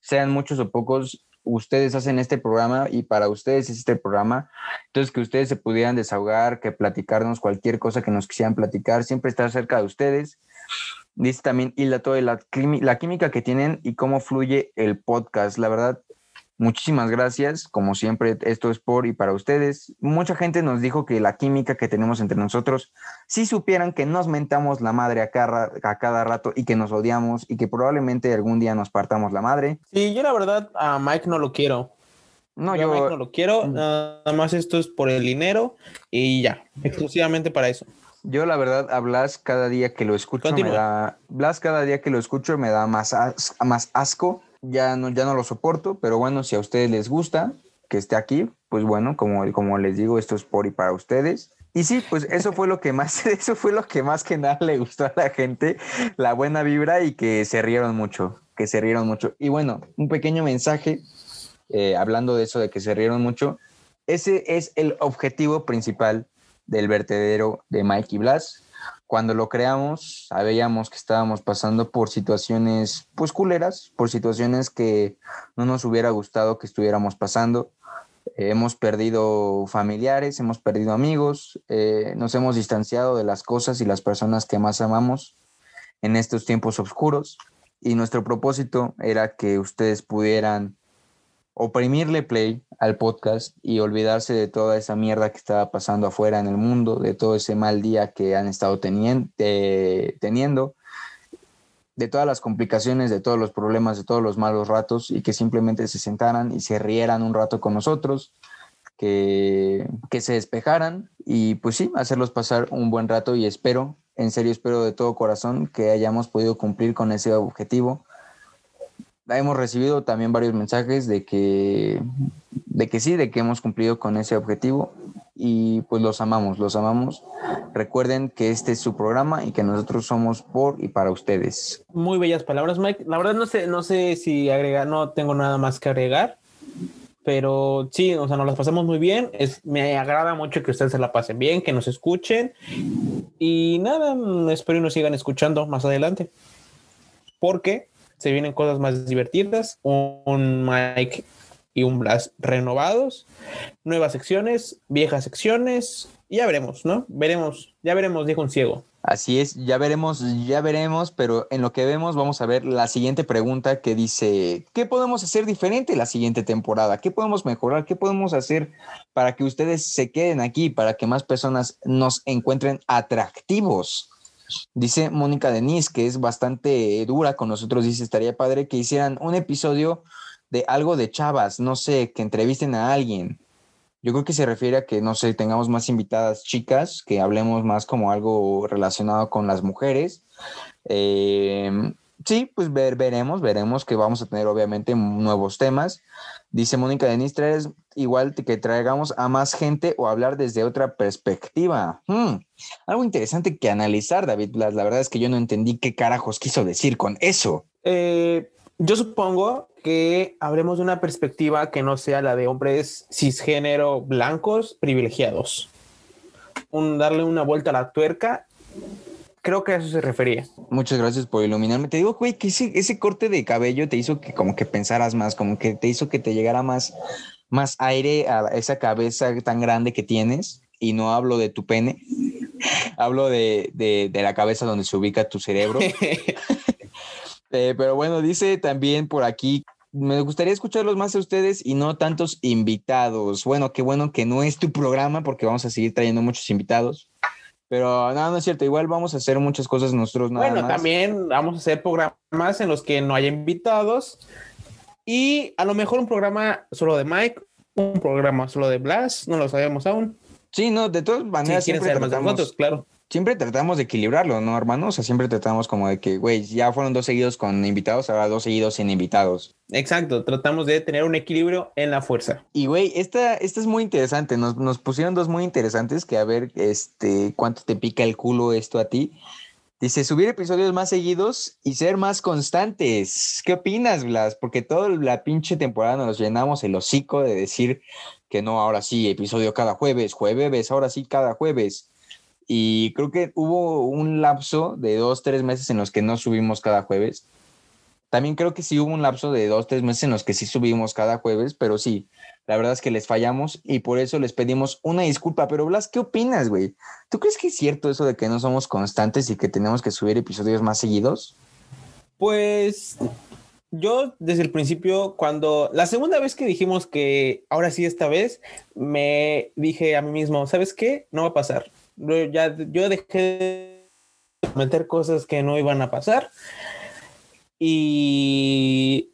S3: sean muchos o pocos, ustedes hacen este programa y para ustedes es este programa. Entonces, que ustedes se pudieran desahogar, que platicarnos cualquier cosa que nos quisieran platicar, siempre estar cerca de ustedes. Dice también Hilda toda la, la química que tienen y cómo fluye el podcast. La verdad, muchísimas gracias. Como siempre, esto es por y para ustedes. Mucha gente nos dijo que la química que tenemos entre nosotros, si supieran que nos mentamos la madre a cada, a cada rato y que nos odiamos y que probablemente algún día nos partamos la madre.
S4: Sí, yo la verdad a Mike no lo quiero.
S3: No,
S4: yo, a Mike
S3: yo,
S4: no lo quiero, nada más esto es por el dinero y ya, exclusivamente para eso.
S3: Yo la verdad a Blas cada día que lo escucho
S4: Continúa.
S3: me da Blas cada día que lo escucho me da más as- más asco, ya no ya no lo soporto, pero bueno, si a ustedes les gusta que esté aquí, pues bueno, como como les digo, esto es por y para ustedes. Y sí, pues eso fue lo que más [laughs] eso fue lo que más que nada le gustó a la gente, la buena vibra y que se rieron mucho, que se rieron mucho. Y bueno, un pequeño mensaje eh, hablando de eso de que se rieron mucho, ese es el objetivo principal del vertedero de Mikey Blas. Cuando lo creamos, sabíamos que estábamos pasando por situaciones, pues culeras, por situaciones que no nos hubiera gustado que estuviéramos pasando. Eh, hemos perdido familiares, hemos perdido amigos, eh, nos hemos distanciado de las cosas y las personas que más amamos en estos tiempos oscuros. Y nuestro propósito era que ustedes pudieran oprimirle play al podcast y olvidarse de toda esa mierda que estaba pasando afuera en el mundo, de todo ese mal día que han estado eh, teniendo, de todas las complicaciones, de todos los problemas, de todos los malos ratos y que simplemente se sentaran y se rieran un rato con nosotros, que, que se despejaran y pues sí, hacerlos pasar un buen rato. Y espero, en serio espero de todo corazón que hayamos podido cumplir con ese objetivo hemos recibido también varios mensajes de que, de que sí, de que hemos cumplido con ese objetivo y pues los amamos, los amamos. Recuerden que este es su programa y que nosotros somos por y para ustedes.
S4: Muy bellas palabras, Mike. La verdad no sé, no sé si agregar, no tengo nada más que agregar. Pero sí, o sea, nos las pasamos muy bien. Es, me agrada mucho que ustedes se la pasen bien, que nos escuchen. Y nada, espero y nos sigan escuchando más adelante. Porque se vienen cosas más divertidas. Un, Mike y un Blas renovados. Nuevas secciones, viejas secciones. Ya veremos, ¿no? Veremos, ya veremos, dijo un ciego.
S3: Así es, ya veremos, ya veremos, pero en lo que vemos vamos a ver la siguiente pregunta que dice, ¿qué podemos hacer diferente la siguiente temporada? ¿Qué podemos mejorar? ¿Qué podemos hacer para que ustedes se queden aquí, para que más personas nos encuentren atractivos? Dice Mónica Denise, que es bastante dura con nosotros, dice, estaría padre que hicieran un episodio de algo de chavas, no sé, que entrevisten a alguien. Yo creo que se refiere a que, no sé, tengamos más invitadas chicas, que hablemos más como algo relacionado con las mujeres. Eh, sí, pues ver, veremos, veremos que vamos a tener obviamente nuevos temas. Dice Mónica Denise, traes igual que traigamos a más gente o hablar desde otra perspectiva. Hmm, Algo interesante que analizar, David. La verdad es que yo no entendí qué carajos quiso decir con eso.
S4: Eh, yo supongo que hablemos de una perspectiva que no sea la de hombres cisgénero blancos privilegiados. Darle una vuelta a la tuerca. Creo que a eso se refería.
S3: Muchas gracias por iluminarme. Te digo, güey, que ese, ese corte de cabello te hizo que como que pensaras más, como que te hizo que te llegara más, más aire a esa cabeza tan grande que tienes. Y no hablo de tu pene, [laughs] hablo de, de, de la cabeza donde se ubica tu cerebro. [laughs] Eh, pero bueno, dice también por aquí, me gustaría escucharlos más a ustedes y no tantos invitados. Bueno, qué bueno que no es tu programa porque vamos a seguir trayendo muchos invitados. Pero no, no es cierto, igual vamos a hacer muchas cosas nosotros nada
S4: bueno,
S3: más.
S4: también vamos a hacer programas en los que no haya invitados y a lo mejor un programa solo de Mike, un programa solo de Blas, no lo sabemos aún.
S3: Sí, no, de todas
S4: Si
S3: maneras
S4: quieren
S3: siempre
S4: saber más de nosotros, claro.
S3: Siempre tratamos de equilibrarlo, ¿no, hermano? O sea, siempre tratamos como de que, güey, ya fueron dos seguidos con invitados, ahora dos seguidos sin invitados.
S4: Exacto, tratamos de tener un equilibrio en la fuerza.
S3: Y güey, esta, esta es muy interesante. Nos, nos pusieron dos muy interesantes que a ver este cuánto te pica el culo esto a ti. Dice subir episodios más seguidos y ser más constantes. ¿Qué opinas, Blas? Porque toda la pinche temporada nos llenamos el hocico de decir que no, ahora sí, episodio cada jueves, jueves, ahora sí, cada jueves. Y creo que hubo un lapso de dos, tres meses en los que no subimos cada jueves. También creo que sí hubo un lapso de dos, tres meses en los que sí subimos cada jueves, pero sí, la verdad es que les fallamos y por eso les pedimos una disculpa. Pero Blas, ¿qué opinas, güey? ¿Tú crees que es cierto eso de que no somos constantes y que tenemos que subir episodios más seguidos?
S4: Pues yo desde el principio, cuando la segunda vez que dijimos que ahora sí esta vez, me dije a mí mismo, ¿sabes qué? No va a pasar. Yo, ya, yo dejé de meter cosas que no iban a pasar y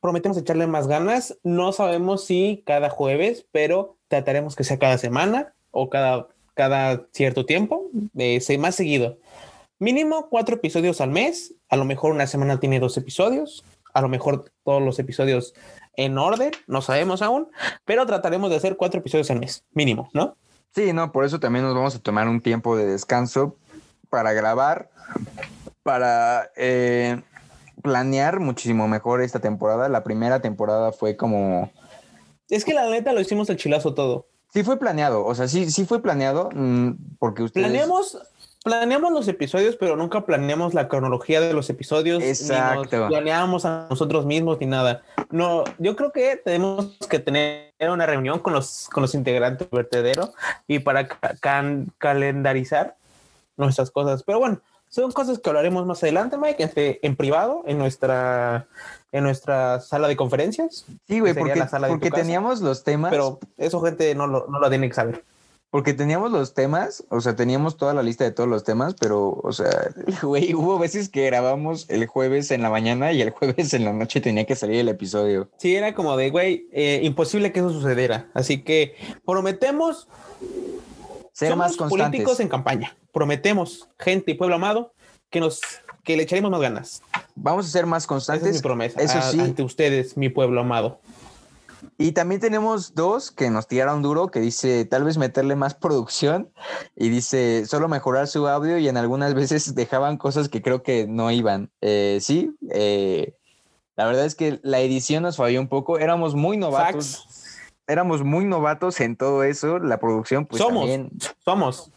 S4: prometemos echarle más ganas. No sabemos si cada jueves, pero trataremos que sea cada semana o cada, cada cierto tiempo, eh, más seguido. Mínimo cuatro episodios al mes. A lo mejor una semana tiene dos episodios. A lo mejor todos los episodios en orden. No sabemos aún. Pero trataremos de hacer cuatro episodios al mes. Mínimo, ¿no?
S3: Sí, no, por eso también nos vamos a tomar un tiempo de descanso para grabar, para eh, planear muchísimo mejor esta temporada. La primera temporada fue como...
S4: Es que la neta lo hicimos el chilazo todo.
S3: Sí fue planeado, o sea, sí, sí fue planeado mm, porque ustedes...
S4: Planeamos, planeamos los episodios, pero nunca planeamos la cronología de los episodios. Ni
S3: Exacto.
S4: nos planeamos a nosotros mismos ni nada. No, yo creo que tenemos que tener una reunión con los, con los integrantes del vertedero y para ca- can- calendarizar nuestras cosas. Pero bueno, son cosas que hablaremos más adelante, Mike, este, en privado, en nuestra, en nuestra sala de conferencias.
S3: Sí, güey, porque,
S4: la sala
S3: porque
S4: casa.
S3: teníamos los temas.
S4: Pero eso, gente, no lo, no lo tiene que saber.
S3: Porque teníamos los temas, o sea, teníamos toda la lista de todos los temas, pero, o sea, [laughs] güey, hubo veces que grabamos el jueves en la mañana y el [laughs] jueves en la noche tenía que salir el episodio.
S4: Sí, era como de, güey, eh, imposible que eso sucediera. Así que prometemos
S3: Ser
S4: somos
S3: más constantes.
S4: políticos en campaña. Prometemos, gente y pueblo amado, que nos que le echaremos más ganas.
S3: Vamos a ser más
S4: Esa
S3: constantes.
S4: es mi promesa.
S3: Eso
S4: a-
S3: sí.
S4: Ante ustedes, mi pueblo amado.
S3: Y también tenemos dos que nos tiraron duro, que dice tal vez meterle más producción y dice solo mejorar su audio y en algunas veces [laughs] dejaban cosas que creo que no iban. Eh, sí, eh, la verdad es que la edición nos falló un poco, éramos muy novatos. Éramos muy novatos en todo eso, la producción pues
S4: Somos.
S3: también.
S4: Somos.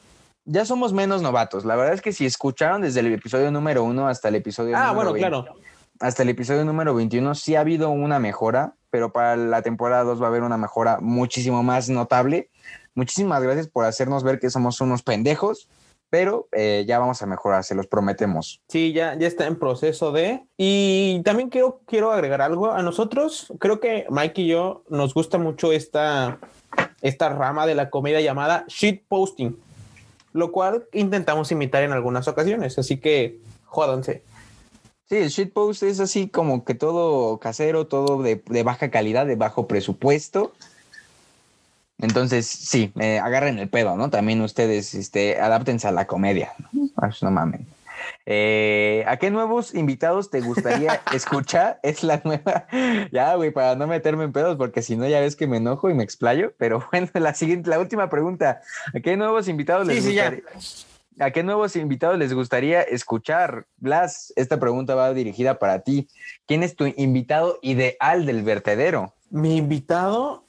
S3: Ya somos menos novatos. La verdad es que si escucharon desde el episodio número uno hasta el episodio
S4: Ah,
S3: número
S4: bueno,
S3: 20
S4: claro.
S3: hasta el episodio número 21 sí ha habido una mejora, pero para la temporada 2 va a haber una mejora muchísimo más notable. Muchísimas gracias por hacernos ver que somos unos pendejos, pero eh, ya vamos a mejorar, se los prometemos.
S4: Sí, ya, ya está en proceso de. Y también quiero, quiero agregar algo. A nosotros, creo que Mike y yo nos gusta mucho esta, esta rama de la comedia llamada shit posting, lo cual intentamos imitar en algunas ocasiones. Así que jódanse.
S3: Sí, el shitpost es así como que todo casero, todo de, de baja calidad, de bajo presupuesto. Entonces, sí, eh, agarren el pedo, ¿no? También ustedes este, adáptense a la comedia. ¿no? Ay, no mamen. Eh, ¿A qué nuevos invitados te gustaría [laughs] escuchar? Es la nueva. Ya, güey, para no meterme en pedos, porque si no, ya ves que me enojo y me explayo. Pero [laughs] bueno, la siguiente, la última pregunta. ¿A qué nuevos invitados les
S4: Sí, sí, ya.
S3: ¿A qué nuevos invitados les gustaría escuchar? Blas, esta pregunta va dirigida para ti. ¿Quién es tu invitado ideal del vertedero?
S4: Mi invitado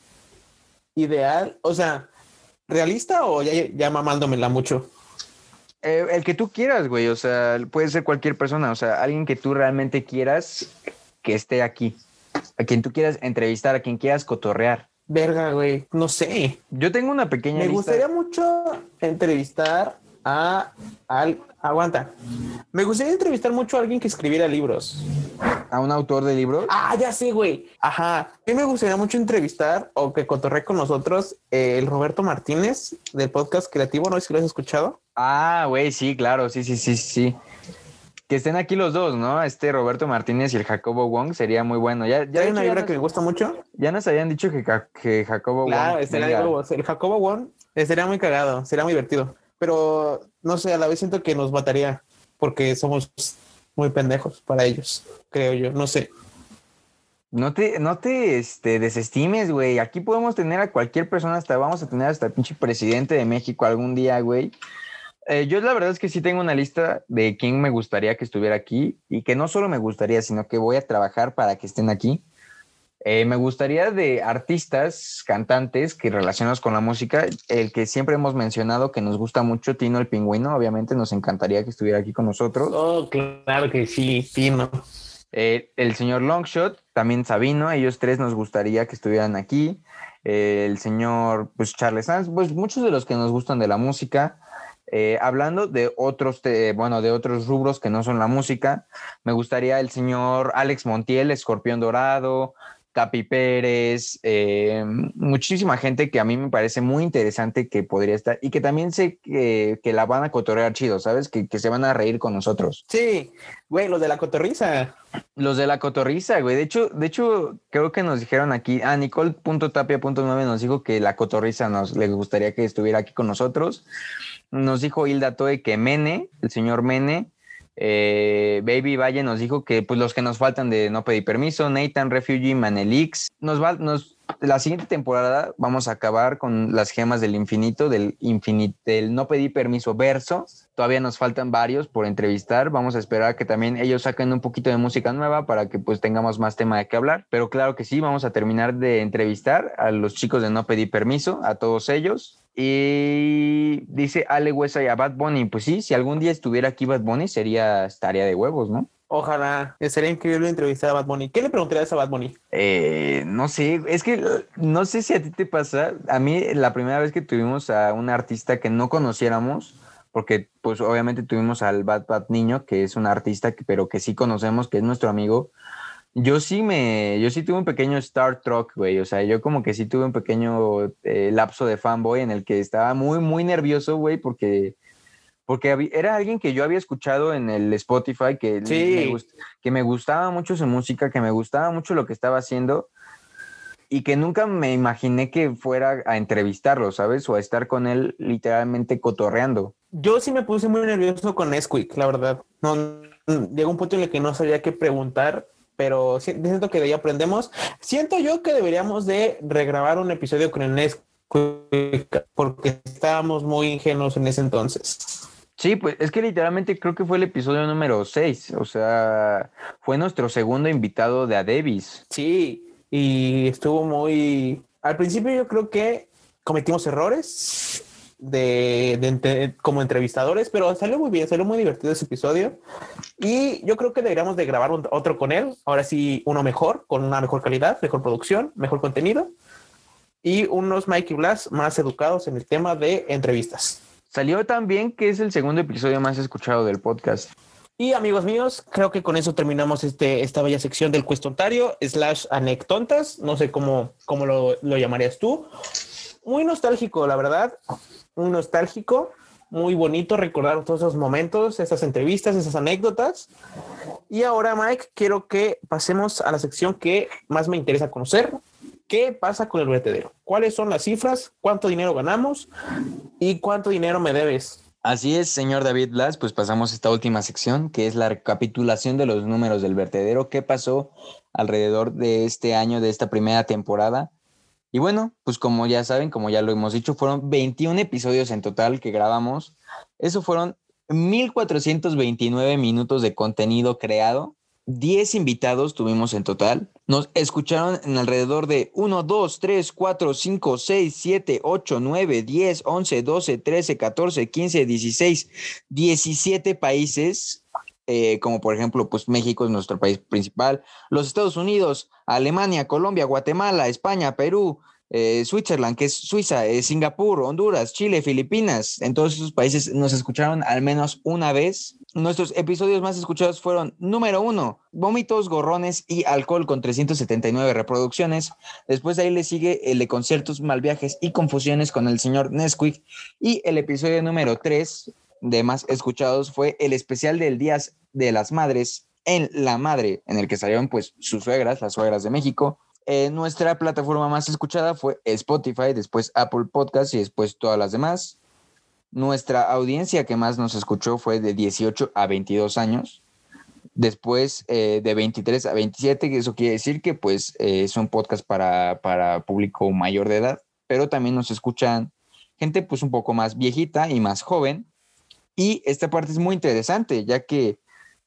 S4: ideal, o sea, ¿realista o ya, ya mamándomela mucho?
S3: Eh, el que tú quieras, güey. O sea, puede ser cualquier persona. O sea, alguien que tú realmente quieras que esté aquí. A quien tú quieras entrevistar, a quien quieras cotorrear.
S4: Verga, güey, no sé.
S3: Yo tengo una pequeña
S4: Me
S3: lista.
S4: gustaría mucho entrevistar a al aguanta. Me gustaría entrevistar mucho a alguien que escribiera libros.
S3: a un autor de libros.
S4: Ah, ya sé, güey. Ajá. A mí me gustaría mucho entrevistar o que cotorre con nosotros eh, el Roberto Martínez del podcast creativo. No sé si lo has escuchado.
S3: Ah, güey, sí, claro, sí, sí, sí, sí. Que estén aquí los dos, ¿no? Este Roberto Martínez y el Jacobo Wong sería muy bueno. Ya, ya,
S4: Hay una
S3: nos,
S4: que me gusta mucho.
S3: ya nos habían dicho que, que Jacobo
S4: Claro,
S3: Wong.
S4: El Jacobo One eh, sería muy cagado, sería muy divertido. Pero no sé, a la vez siento que nos mataría porque somos muy pendejos para ellos, creo yo. No sé.
S3: No te, no te este, desestimes, güey. Aquí podemos tener a cualquier persona, hasta vamos a tener hasta el pinche presidente de México algún día, güey. Eh, yo la verdad es que sí tengo una lista de quién me gustaría que estuviera aquí y que no solo me gustaría, sino que voy a trabajar para que estén aquí. Eh, me gustaría de artistas, cantantes que relacionados con la música, el que siempre hemos mencionado que nos gusta mucho, Tino el Pingüino, obviamente nos encantaría que estuviera aquí con nosotros.
S4: Oh, claro que sí, Tino.
S3: Eh, el señor Longshot, también Sabino, ellos tres nos gustaría que estuvieran aquí. Eh, el señor pues, Charles Sanz, pues muchos de los que nos gustan de la música. Eh, hablando de otros, te- bueno, de otros rubros que no son la música, me gustaría el señor Alex Montiel, Escorpión Dorado, Capi Pérez, eh, muchísima gente que a mí me parece muy interesante que podría estar y que también sé que, que la van a cotorrear chido, ¿sabes? Que, que se van a reír con nosotros.
S4: Sí, güey, los de la cotorriza.
S3: Los de la cotorriza, güey. De hecho, de hecho, creo que nos dijeron aquí, ah, Nicole.tapia.9 nos dijo que la cotorriza nos le gustaría que estuviera aquí con nosotros. Nos dijo Hilda Toe que Mene, el señor Mene, eh, Baby Valle nos dijo que pues los que nos faltan de no pedir permiso, Nathan Refugee, Manelix. Nos va, nos, la siguiente temporada vamos a acabar con las gemas del infinito, del infinito, del no pedir permiso verso. Todavía nos faltan varios por entrevistar. Vamos a esperar que también ellos saquen un poquito de música nueva para que pues tengamos más tema de qué hablar. Pero claro que sí, vamos a terminar de entrevistar a los chicos de No Pedir Permiso, a todos ellos. Y dice Ale Huesa y a Bad Bunny, pues sí, si algún día estuviera aquí Bad Bunny sería estaría de huevos, ¿no?
S4: Ojalá. Sería increíble entrevistar a Bad Bunny. ¿Qué le preguntarías a Bad Bunny?
S3: Eh, no sé, es que no sé si a ti te pasa. A mí, la primera vez que tuvimos a un artista que no conociéramos, porque pues obviamente tuvimos al Bad Bad Niño, que es un artista, que- pero que sí conocemos, que es nuestro amigo. Yo sí me, yo sí tuve un pequeño Star Trek, güey, o sea, yo como que sí tuve un pequeño eh, lapso de fanboy en el que estaba muy, muy nervioso, güey, porque, porque era alguien que yo había escuchado en el Spotify, que,
S4: Sí.
S3: me gust- que me gustaba mucho su música, que me gustaba mucho lo que estaba haciendo, y que nunca me imaginé que fuera a entrevistarlo, ¿sabes? O a estar con él literalmente cotorreando.
S4: Yo sí me puse muy nervioso con Nesquik, la verdad. No, llegó un punto en el que no sabía qué preguntar, pero si- siento que de ahí aprendemos. Siento yo que deberíamos de regrabar un episodio con el Nesquik porque estábamos muy ingenuos en ese entonces.
S3: Sí, pues es que literalmente creo que fue el episodio número 6, o sea, fue nuestro segundo invitado de Adebis.
S4: Sí, y estuvo muy... Al principio yo creo que cometimos errores de, de como entrevistadores, pero salió muy bien, salió muy divertido ese episodio. Y yo creo que deberíamos de grabar un- otro con él, ahora sí uno mejor, con una mejor calidad, mejor producción, mejor contenido. Y unos Mikey Blas más educados en el tema de entrevistas.
S3: Salió también que es el segundo episodio más escuchado del podcast.
S4: Y amigos míos, creo que con eso terminamos este, esta bella sección del cuestionario slash anectontas. No sé cómo, cómo lo, lo llamarías tú. Muy nostálgico, la verdad. Muy nostálgico. Muy bonito recordar todos esos momentos, esas entrevistas, esas anécdotas. Y ahora, Mike, quiero que pasemos a la sección que más me interesa conocer. ¿Qué pasa con el vertedero? ¿Cuáles son las cifras? ¿Cuánto dinero ganamos? ¿Y cuánto dinero me debes?
S3: Así es, señor David Blas, pues pasamos a esta última sección, que es la recapitulación de los números del vertedero, qué pasó alrededor de este año, de esta primera temporada. Y bueno, pues como ya saben, como ya lo hemos dicho, fueron 21 episodios en total que grabamos. Eso fueron 1429 minutos de contenido creado. 10 invitados tuvimos en total. Nos escucharon en alrededor de 1, 2, 3, 4, 5, 6, 7, 8, 9, 10, 11, 12, 13, 14, 15, 16, 17 países, eh, como por ejemplo, pues México es nuestro país principal, los Estados Unidos, Alemania, Colombia, Guatemala, España, Perú, eh, que es Suiza, eh, Singapur, Honduras, Chile, Filipinas. En todos esos países nos escucharon al menos una vez. Nuestros episodios más escuchados fueron número uno, vómitos, gorrones y alcohol con 379 reproducciones. Después de ahí le sigue el de conciertos, mal viajes y confusiones con el señor Nesquik. Y el episodio número tres de más escuchados fue el especial del Día de las Madres en La Madre, en el que salieron pues sus suegras, las suegras de México. Eh, nuestra plataforma más escuchada fue Spotify, después Apple Podcast y después todas las demás. Nuestra audiencia que más nos escuchó fue de 18 a 22 años. Después eh, de 23 a 27, que eso quiere decir que pues eh, es para, para público mayor de edad, pero también nos escuchan gente pues un poco más viejita y más joven. Y esta parte es muy interesante, ya que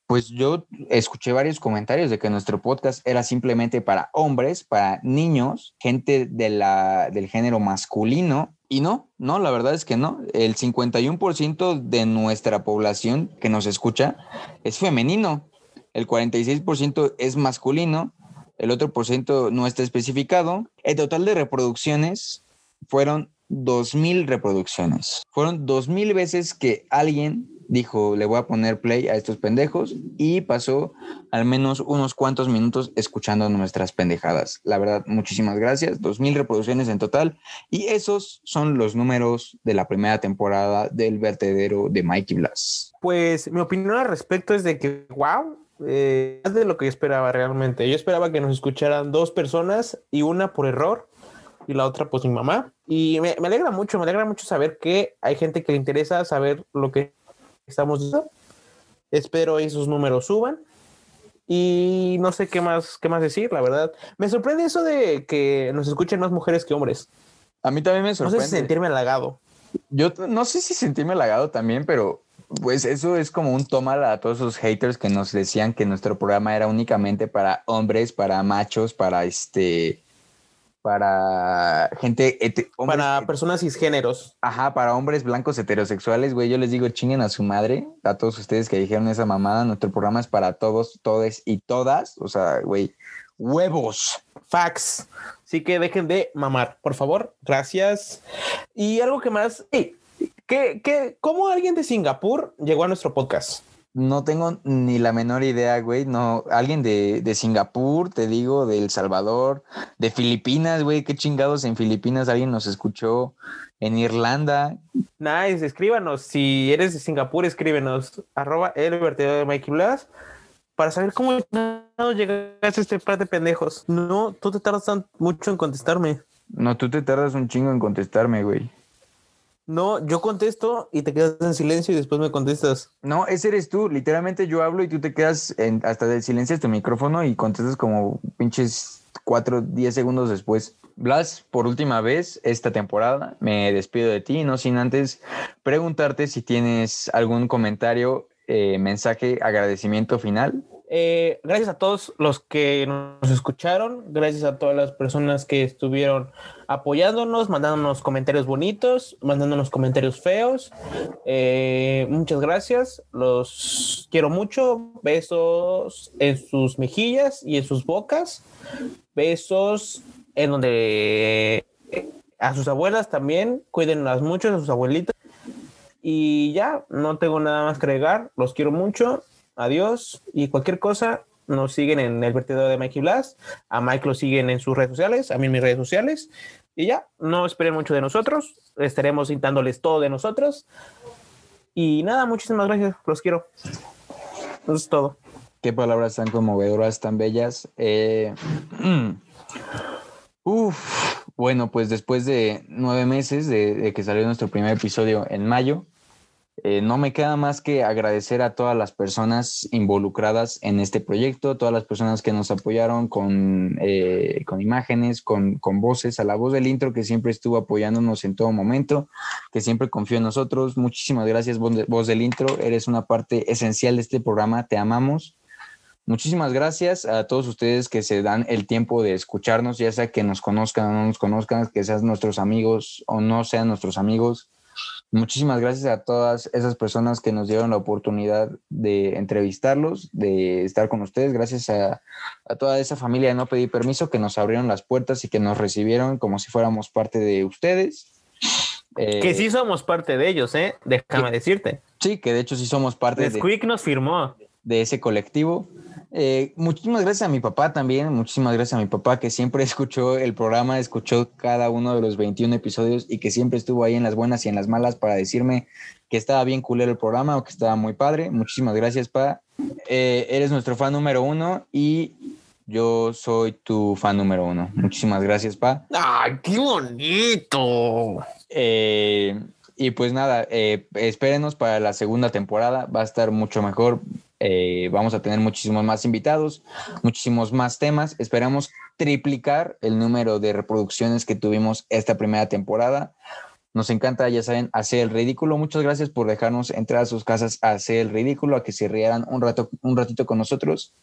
S3: pues yo escuché varios comentarios de que nuestro podcast era simplemente para hombres, para niños, gente de la, del género masculino. Y no, no, la verdad es que no. El 51% de nuestra población que nos escucha es femenino. El 46% es masculino. El otro por ciento no está especificado. El total de reproducciones fueron 2.000 reproducciones. Fueron 2.000 veces que alguien dijo, le voy a poner play a estos pendejos y pasó al menos unos cuantos minutos escuchando nuestras pendejadas. La verdad, muchísimas gracias. 2.000 reproducciones en total y esos son los números de la primera temporada del vertedero de Mikey Blas.
S4: Pues mi opinión al respecto es de que, wow, eh, de lo que yo esperaba realmente. Yo esperaba que nos escucharan dos personas y una por error y la otra pues mi mamá. Y me, me alegra mucho, me alegra mucho saber que hay gente que le interesa saber lo que estamos diciendo. Espero esos números suban. Y no sé qué más, qué más decir, la verdad. Me sorprende eso de que nos escuchen más mujeres que hombres.
S3: A mí también me
S4: No
S3: sorprende.
S4: sé si sentirme halagado.
S3: Yo no sé si sentirme halagado también, pero pues eso es como un toma a todos esos haters que nos decían que nuestro programa era únicamente para hombres, para machos, para este, para gente, hombres
S4: Para personas cisgéneros.
S3: ajá, para hombres blancos heterosexuales, güey. Yo les digo, chinguen a su madre, a todos ustedes que dijeron esa mamada. Nuestro programa es para todos, todes y todas. O sea, güey, huevos.
S4: Fax. Así que dejen de mamar, por favor. Gracias. Y algo que más. hey, ¿Qué, qué, ¿Cómo alguien de Singapur llegó a nuestro podcast?
S3: No tengo ni la menor idea, güey. No, alguien de, de Singapur, te digo, de El Salvador, de Filipinas, güey. Qué chingados en Filipinas alguien nos escuchó. En Irlanda.
S4: Nice, escríbanos. Si eres de Singapur, escríbenos. Arroba el vertedero de Mikey Blas para saber cómo llegaste a este par de pendejos. No, tú te tardas tan mucho en contestarme.
S3: No, tú te tardas un chingo en contestarme, güey.
S4: No, yo contesto y te quedas en silencio y después me contestas.
S3: No, ese eres tú. Literalmente yo hablo y tú te quedas en, hasta de silencio tu micrófono y contestas como pinches cuatro, diez segundos después. Blas, por última vez esta temporada, me despido de ti, no sin antes preguntarte si tienes algún comentario, eh, mensaje, agradecimiento final.
S4: Eh, gracias a todos los que nos escucharon, gracias a todas las personas que estuvieron apoyándonos, mandándonos comentarios bonitos, mandándonos comentarios feos. Eh, muchas gracias, los quiero mucho. Besos en sus mejillas y en sus bocas. Besos en donde a sus abuelas también, cuídenlas mucho, a sus abuelitas. Y ya, no tengo nada más que agregar, los quiero mucho, adiós y cualquier cosa, nos siguen en el vertedero de Mikey Blast, a Mike lo siguen en sus redes sociales, a mí en mis redes sociales, y ya, no esperen mucho de nosotros, estaremos citándoles todo de nosotros. Y nada, muchísimas gracias, los quiero. Eso es todo.
S3: Qué palabras tan conmovedoras, tan bellas. Eh, [clears throat] bueno, pues después de nueve meses de, que salió nuestro primer episodio en mayo, eh, no me queda más que agradecer a todas las personas involucradas en este proyecto, todas las personas que nos apoyaron con, eh, con imágenes, con, con, voces, a la voz del intro que siempre estuvo apoyándonos en todo momento, que siempre confió en nosotros. Muchísimas gracias, voz del intro. Eres una parte esencial de este programa. Te amamos. Muchísimas gracias a todos ustedes que se dan el tiempo de escucharnos, ya sea que nos conozcan o no nos conozcan, que sean nuestros amigos o no sean nuestros amigos. Muchísimas gracias a todas esas personas que nos dieron la oportunidad de entrevistarlos, de estar con ustedes. Gracias a, toda esa familia de No Pedí Permiso que nos abrieron las puertas y que nos recibieron como si fuéramos parte de ustedes.
S4: que sí somos parte de ellos, ¿eh? Déjame decirte.
S3: Sí, que de hecho sí somos parte
S4: de... Squeak nos firmó.
S3: De ese colectivo. Eh, muchísimas gracias a mi papá también, muchísimas gracias a mi papá que siempre [laughs] escuchó el programa, escuchó cada uno de los 21 episodios y que siempre estuvo ahí en las buenas y en las malas para decirme que estaba bien culero el programa o que estaba muy padre. Muchísimas gracias, pa. Eh, eres nuestro fan número uno y yo soy tu fan número uno. Muchísimas gracias, pa.
S4: ¡Ay, qué bonito!
S3: Eh, y pues nada, espérenos para la segunda temporada. Va a estar mucho mejor. Eh, vamos a tener muchísimos más invitados, muchísimos más temas. Esperamos triplicar el número de reproducciones que tuvimos esta primera temporada. Nos encanta, ya saben, hacer el ridículo. Muchas gracias por dejarnos entrar a sus casas a hacer el ridículo, a que se rieran un, rato, un ratito con nosotros.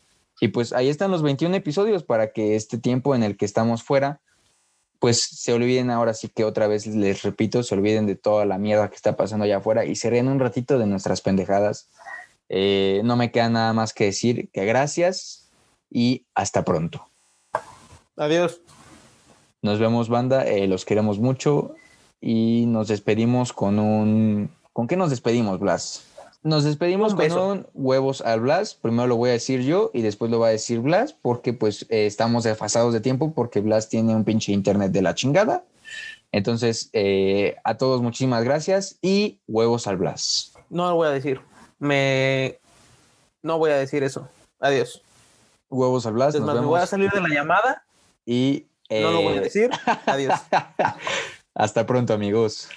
S3: Y pues ahí están los 21 episodios para que este tiempo en el que estamos fuera, pues se olviden ahora sí que otra vez les repito, se olviden de toda la mierda que está pasando allá afuera y se ríen un ratito de nuestras pendejadas eh, no me queda nada más que decir que gracias y hasta pronto.
S4: Adiós.
S3: Nos vemos, banda. Eh, los queremos mucho y nos despedimos con un. ¿Con qué nos despedimos, Blas? Nos despedimos con un huevos al Blas. Primero lo voy a decir yo y después lo va a decir Blas, porque pues eh, estamos desfasados de tiempo, porque Blas tiene un pinche internet de la chingada. Entonces, a todos muchísimas gracias y huevos al Blas.
S4: No lo voy a decir me... No voy a decir eso. Adiós.
S3: Huevos al Blas.
S4: me voy a salir de la llamada.
S3: Y...
S4: No lo voy a eh, decir. Adiós. [laughs]
S3: Hasta pronto, amigos.